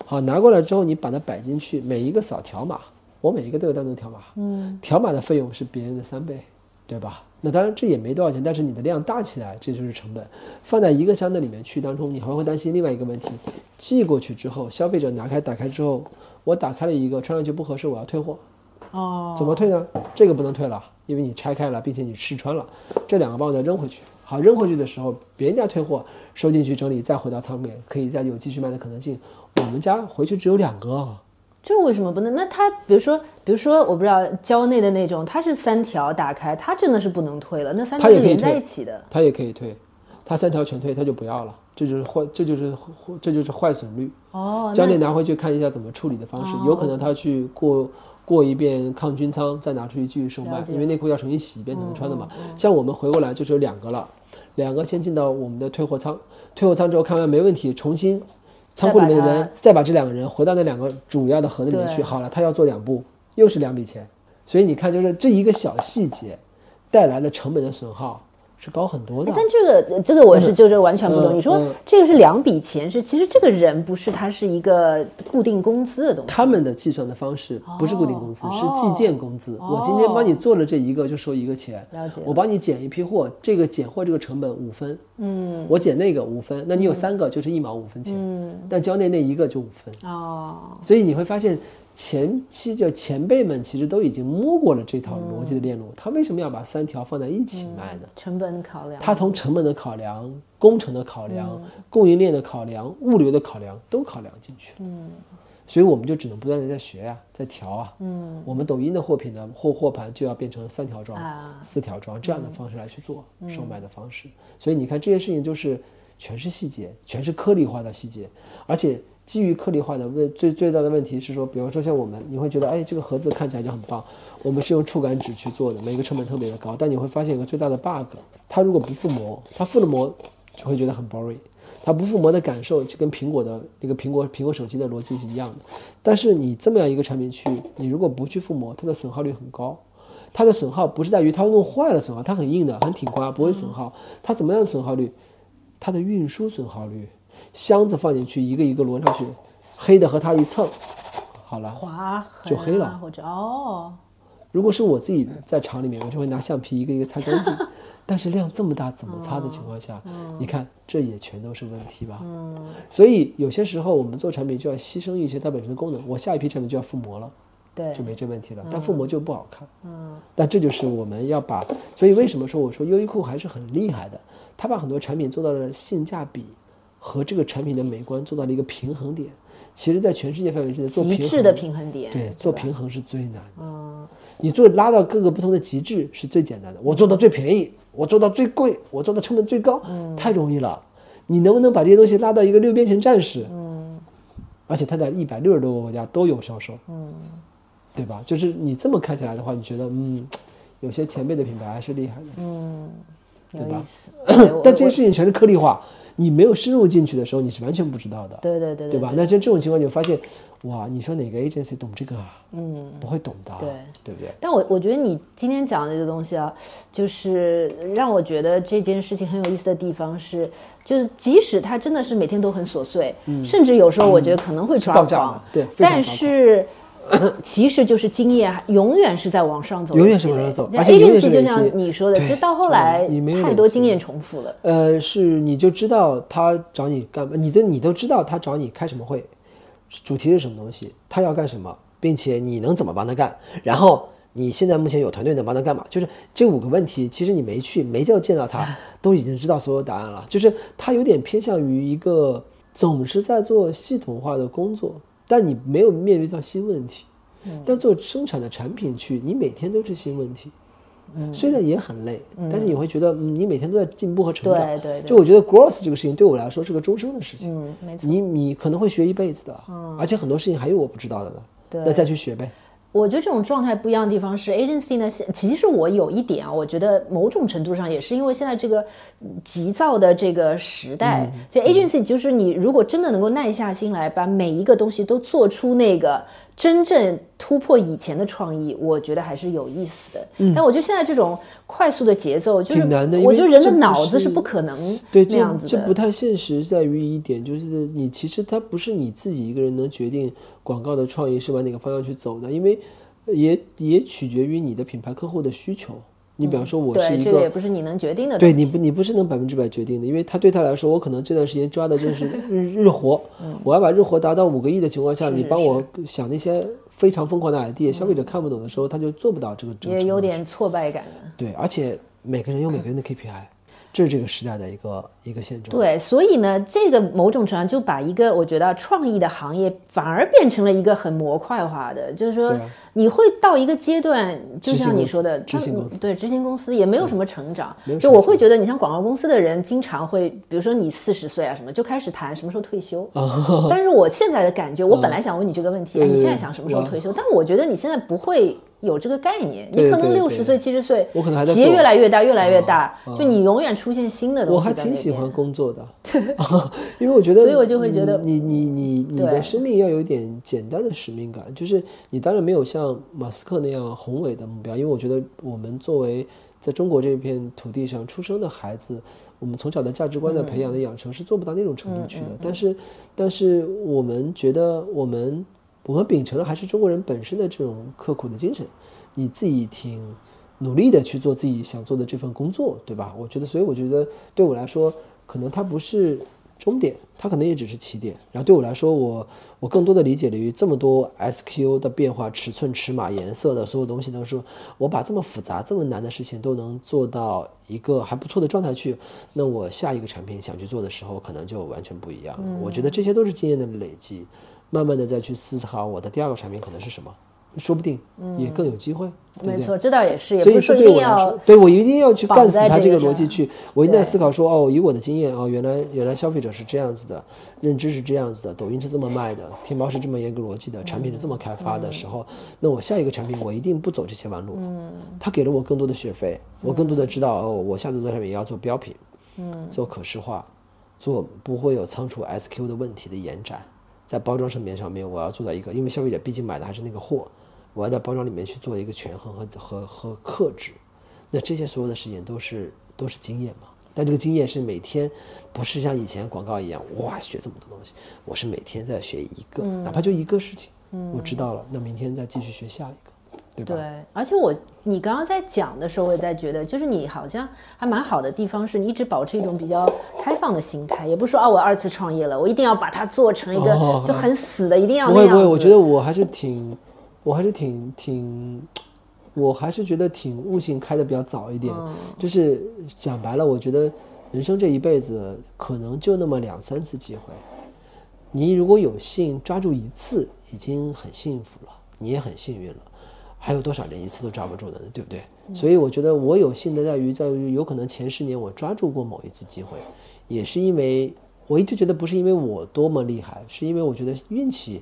好，拿过来之后，你把它摆进去，每一个扫条码，我每一个都有单独条码。嗯，条码的费用是别人的三倍，对吧？那当然这也没多少钱，但是你的量大起来，这就是成本。放在一个箱子里面去当中，你还会担心另外一个问题：寄过去之后，消费者拿开打开之后，我打开了一个穿上去不合适，我要退货。哦，怎么退呢？这个不能退了，因为你拆开了，并且你试穿了，这两个帮我再扔回去。好，扔回去的时候，别人家退货收进去整理，再回到仓面，可以再有继续卖的可能性。我们家回去只有两个啊，这为什么不能？那他比如说，比如说，我不知道胶内的那种，它是三条打开，它真的是不能退了，那三条是连在一起的。它也可以退，它三条全退，它就不要了，这就是坏，这就是这就是坏损率。哦，胶内拿回去看一下怎么处理的方式，有可能他去过过一遍抗菌仓，再拿出去继续售卖，因为内裤要重新洗一遍才能穿的嘛。像我们回过来就只有两个了，两个先进到我们的退货仓，退货仓之后看完没问题，重新仓库里面的人再把这两个人回到那两个主要的盒子里面去。好了，他要做两步，又是两笔钱。所以你看，就是这一个小细节带来的成本的损耗。是高很多的，但这个这个我是就是完全不懂。你说这个是两笔钱，是其实这个人不是他是一个固定工资的东西。他们的计算的方式不是固定工资，是计件工资。我今天帮你做了这一个就收一个钱。了解。我帮你捡一批货，这个捡货这个成本五分。嗯。我捡那个五分，那你有三个就是一毛五分钱。嗯。但交内那一个就五分。哦。所以你会发现。前期就前辈们其实都已经摸过了这套逻辑的链路，他为什么要把三条放在一起卖呢？成本考量。他从成本的考量、工程的考量、供应链的考量、物流的考量都考量进去嗯，所以我们就只能不断的在学呀，在调啊。嗯。我们抖音的货品呢，货货盘就要变成三条装、四条装这样的方式来去做售卖的方式。所以你看这些事情就是全是细节，全是颗粒化的细节，而且。基于颗粒化的问最最大的问题是说，比方说像我们，你会觉得，哎，这个盒子看起来就很棒。我们是用触感纸去做的，每个成本特别的高。但你会发现一个最大的 bug，它如果不覆膜，它覆了膜就会觉得很 boring。它不覆膜的感受就跟苹果的那个苹果苹果手机的逻辑是一样的。但是你这么样一个产品去，你如果不去覆膜，它的损耗率很高。它的损耗不是在于它弄坏了损耗，它很硬的，很挺刮，不会损耗。它怎么样的损耗率？它的运输损耗率。箱子放进去，一个一个摞上去，黑的和它一蹭，好了，划就黑了。或者哦，如果是我自己在厂里面，我就会拿橡皮一个一个擦干净。但是量这么大，怎么擦的情况下，你看这也全都是问题吧？嗯。所以有些时候我们做产品就要牺牲一些它本身的功能。我下一批产品就要覆膜了，对，就没这问题了。但覆膜就不好看。嗯。但这就是我们要把，所以为什么说我说优衣库还是很厉害的？他把很多产品做到了性价比。和这个产品的美观做到了一个平衡点，其实，在全世界范围之内做极致的平衡点，对，做平衡是最难的。嗯，你做拉到各个不同的极致是最简单的。我做到最便宜，我做到最贵，我做到成本最高，太容易了。你能不能把这些东西拉到一个六边形战士？嗯，而且它在一百六十多个国家都有销售，嗯，对吧？就是你这么看起来的话，你觉得，嗯，有些前辈的品牌还是厉害的，嗯，对吧？但这些事情全是颗粒化。你没有深入进去的时候，你是完全不知道的。对对对，对吧？那像这种情况，你就发现，哇，你说哪个 agency 懂这个啊？嗯，不会懂的。对，对不对？但我我觉得你今天讲的这个东西啊，就是让我觉得这件事情很有意思的地方是，就是即使它真的是每天都很琐碎，甚至有时候我觉得可能会抓狂，对，但是。其实就是经验，永远是在往上走，永远是往上走。而且 agency 就像你说的，其实到后来太多经验重复了。呃，是你就知道他找你干嘛，你的你都知道他找你开什么会，主题是什么东西，他要干什么，并且你能怎么帮他干。然后你现在目前有团队能帮他干嘛？就是这五个问题，其实你没去，没叫见到他，都已经知道所有答案了。就是他有点偏向于一个总是在做系统化的工作。但你没有面临到新问题，但做生产的产品去，你每天都是新问题，虽然也很累，但是你会觉得，嗯，你每天都在进步和成长。对对。就我觉得 growth 这个事情对我来说是个终生的事情。嗯，没错。你你可能会学一辈子的，而且很多事情还有我不知道的呢。对。那再去学呗。我觉得这种状态不一样的地方是，agency 呢，其实我有一点啊，我觉得某种程度上也是因为现在这个急躁的这个时代，所以 agency 就是你如果真的能够耐下心来，把每一个东西都做出那个真正突破以前的创意，我觉得还是有意思的。但我觉得现在这种快速的节奏就是，我觉得人的脑子是不可能对这样子的，这不太现实，在于一点就是你其实它不是你自己一个人能决定。广告的创意是往哪个方向去走的？因为也也取决于你的品牌客户的需求。你比方说，我是一个，这个也不是你能决定的。对，你不，你不是能百分之百决定的，因为他对他来说，我可能这段时间抓的就是 日日活。我要把日活达到五个亿的情况下，你帮我想那些非常疯狂的 idea，消费者看不懂的时候，他就做不到这个。也有点挫败感。对，而且每个人有每个人的 KPI。这是这个时代的一个一个现状。对，所以呢，这个某种程度上就把一个我觉得创意的行业反而变成了一个很模块化的，就是说你会到一个阶段，就像你说的，执行公司对执行公司也没有什么成长就我会觉得，你像广告公司的人，经常会，比如说你四十岁啊什么，就开始谈什么时候退休。但是我现在的感觉，我本来想问你这个问题，你现在想什么时候退休？但我觉得你现在不会有这个概念，你可能六十岁、七十岁，我可能还在企业越来越大，越来越大，就你永远出现新的东西我还。挺喜欢工作的 因为我觉得，所以我就会觉得你你你你的生命要有一点简单的使命感，就是你当然没有像马斯克那样宏伟的目标，因为我觉得我们作为在中国这片土地上出生的孩子，我们从小的价值观的培养的养成是做不到那种程度去的。但是，但是我们觉得我们我们秉承的还是中国人本身的这种刻苦的精神，你自己挺努力的去做自己想做的这份工作，对吧？我觉得，所以我觉得对我来说，可能它不是终点，它可能也只是起点。然后对我来说，我我更多的理解了于这么多 SKU 的变化、尺寸、尺码、颜色的所有东西，都是我把这么复杂、这么难的事情都能做到一个还不错的状态去，那我下一个产品想去做的时候，可能就完全不一样了。我觉得这些都是经验的累积，慢慢的再去思考我的第二个产品可能是什么，说不定也更有机会，对对？没错，这倒也是，也所以说说对我来说，对我一定要去干死他这个逻辑去，我一定在思考说，哦，以我的经验，哦，原来原来消费者是这样子的，认知是这样子的，抖音是这么卖的，天猫是这么严格逻辑的，产品是这么开发的时候，那我下一个产品我一定不走这些弯路。嗯，他给了我更多的学费，我更多的知道，哦，我下次做产品也要做标品，嗯，做可视化，做不会有仓储 SQ 的问题的延展，在包装层面上面，我要做到一个，因为消费者毕竟买的还是那个货，我要在包装里面去做一个权衡和和和克制。那这些所有的事情都是都是经验嘛，但这个经验是每天，不是像以前广告一样，哇，学这么多东西。我是每天在学一个，哪怕就一个事情，我知道了，那明天再继续学下一个，对吧？对，而且我你刚刚在讲的时候，我也在觉得，就是你好像还蛮好的地方是，你一直保持一种比较开放的心态，也不是说啊，我二次创业了，我一定要把它做成一个哦就很死的，一定要那样子。不会不会，我觉得我还是挺，我还是挺挺，我还是觉得挺悟性开的比较早一点。就是讲白了，我觉得人生这一辈子可能就那么两三次机会，你如果有幸抓住一次，已经很幸福了，你也很幸运了。还有多少人一次都抓不住的呢？对不对？所以我觉得我有幸的在于，在于有可能前十年我抓住过某一次机会，也是因为我一直觉得不是因为我多么厉害，是因为我觉得运气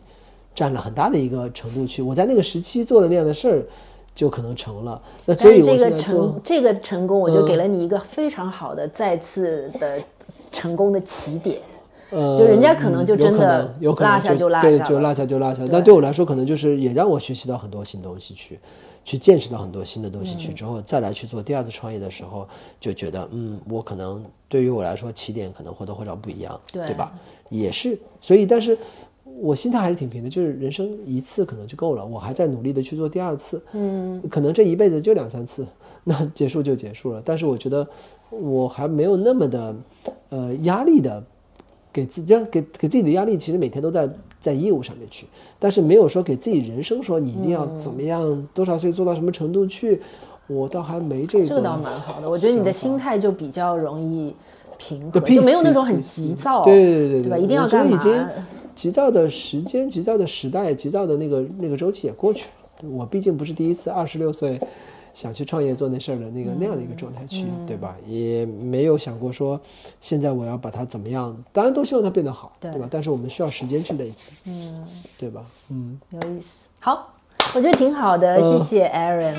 占了很大的一个程度去，我在那个时期做了那样的事儿，就可能成了。那所但是这个成这个成功，我就嗯给了你一个非常好的再次的成功的起点。呃，就人家可能就真的有可能落下就落对，下对就落下就落下。但对我来说，可能就是也让我学习到很多新东西去，去见识到很多新的东西嗯去之后，再来去做第二次创业的时候，就觉得嗯，我可能对于我来说起点可能或多或少不一样，对吧？也是，所以但是。我心态还是挺平的，就是人生一次可能就够了，我还在努力的去做第二次，嗯，可能这一辈子就两三次，那结束就结束了。但是我觉得我还没有那么的，呃，压力的给自己给给自己的压力，其实每天都在在业务上面去，但是没有说给自己人生说你一定要怎么样，多少岁做到什么程度去，我倒还没这个。这个倒蛮好的，我觉得你的心态就比较容易平和，就没有那种很急躁，对对对对吧？一定要干嘛？已经急躁的时间、急躁的时代、急躁的那个那个周期也过去了。我毕竟不是第一次二十六岁想去创业做那事儿的那个那样的一个状态去对吧？也没有想过说现在我要把它怎么样当然都希望它变得好对。吧？但是我们需要时间去累积嗯。对吧？嗯。有意思。好我觉得挺好的谢谢 aaron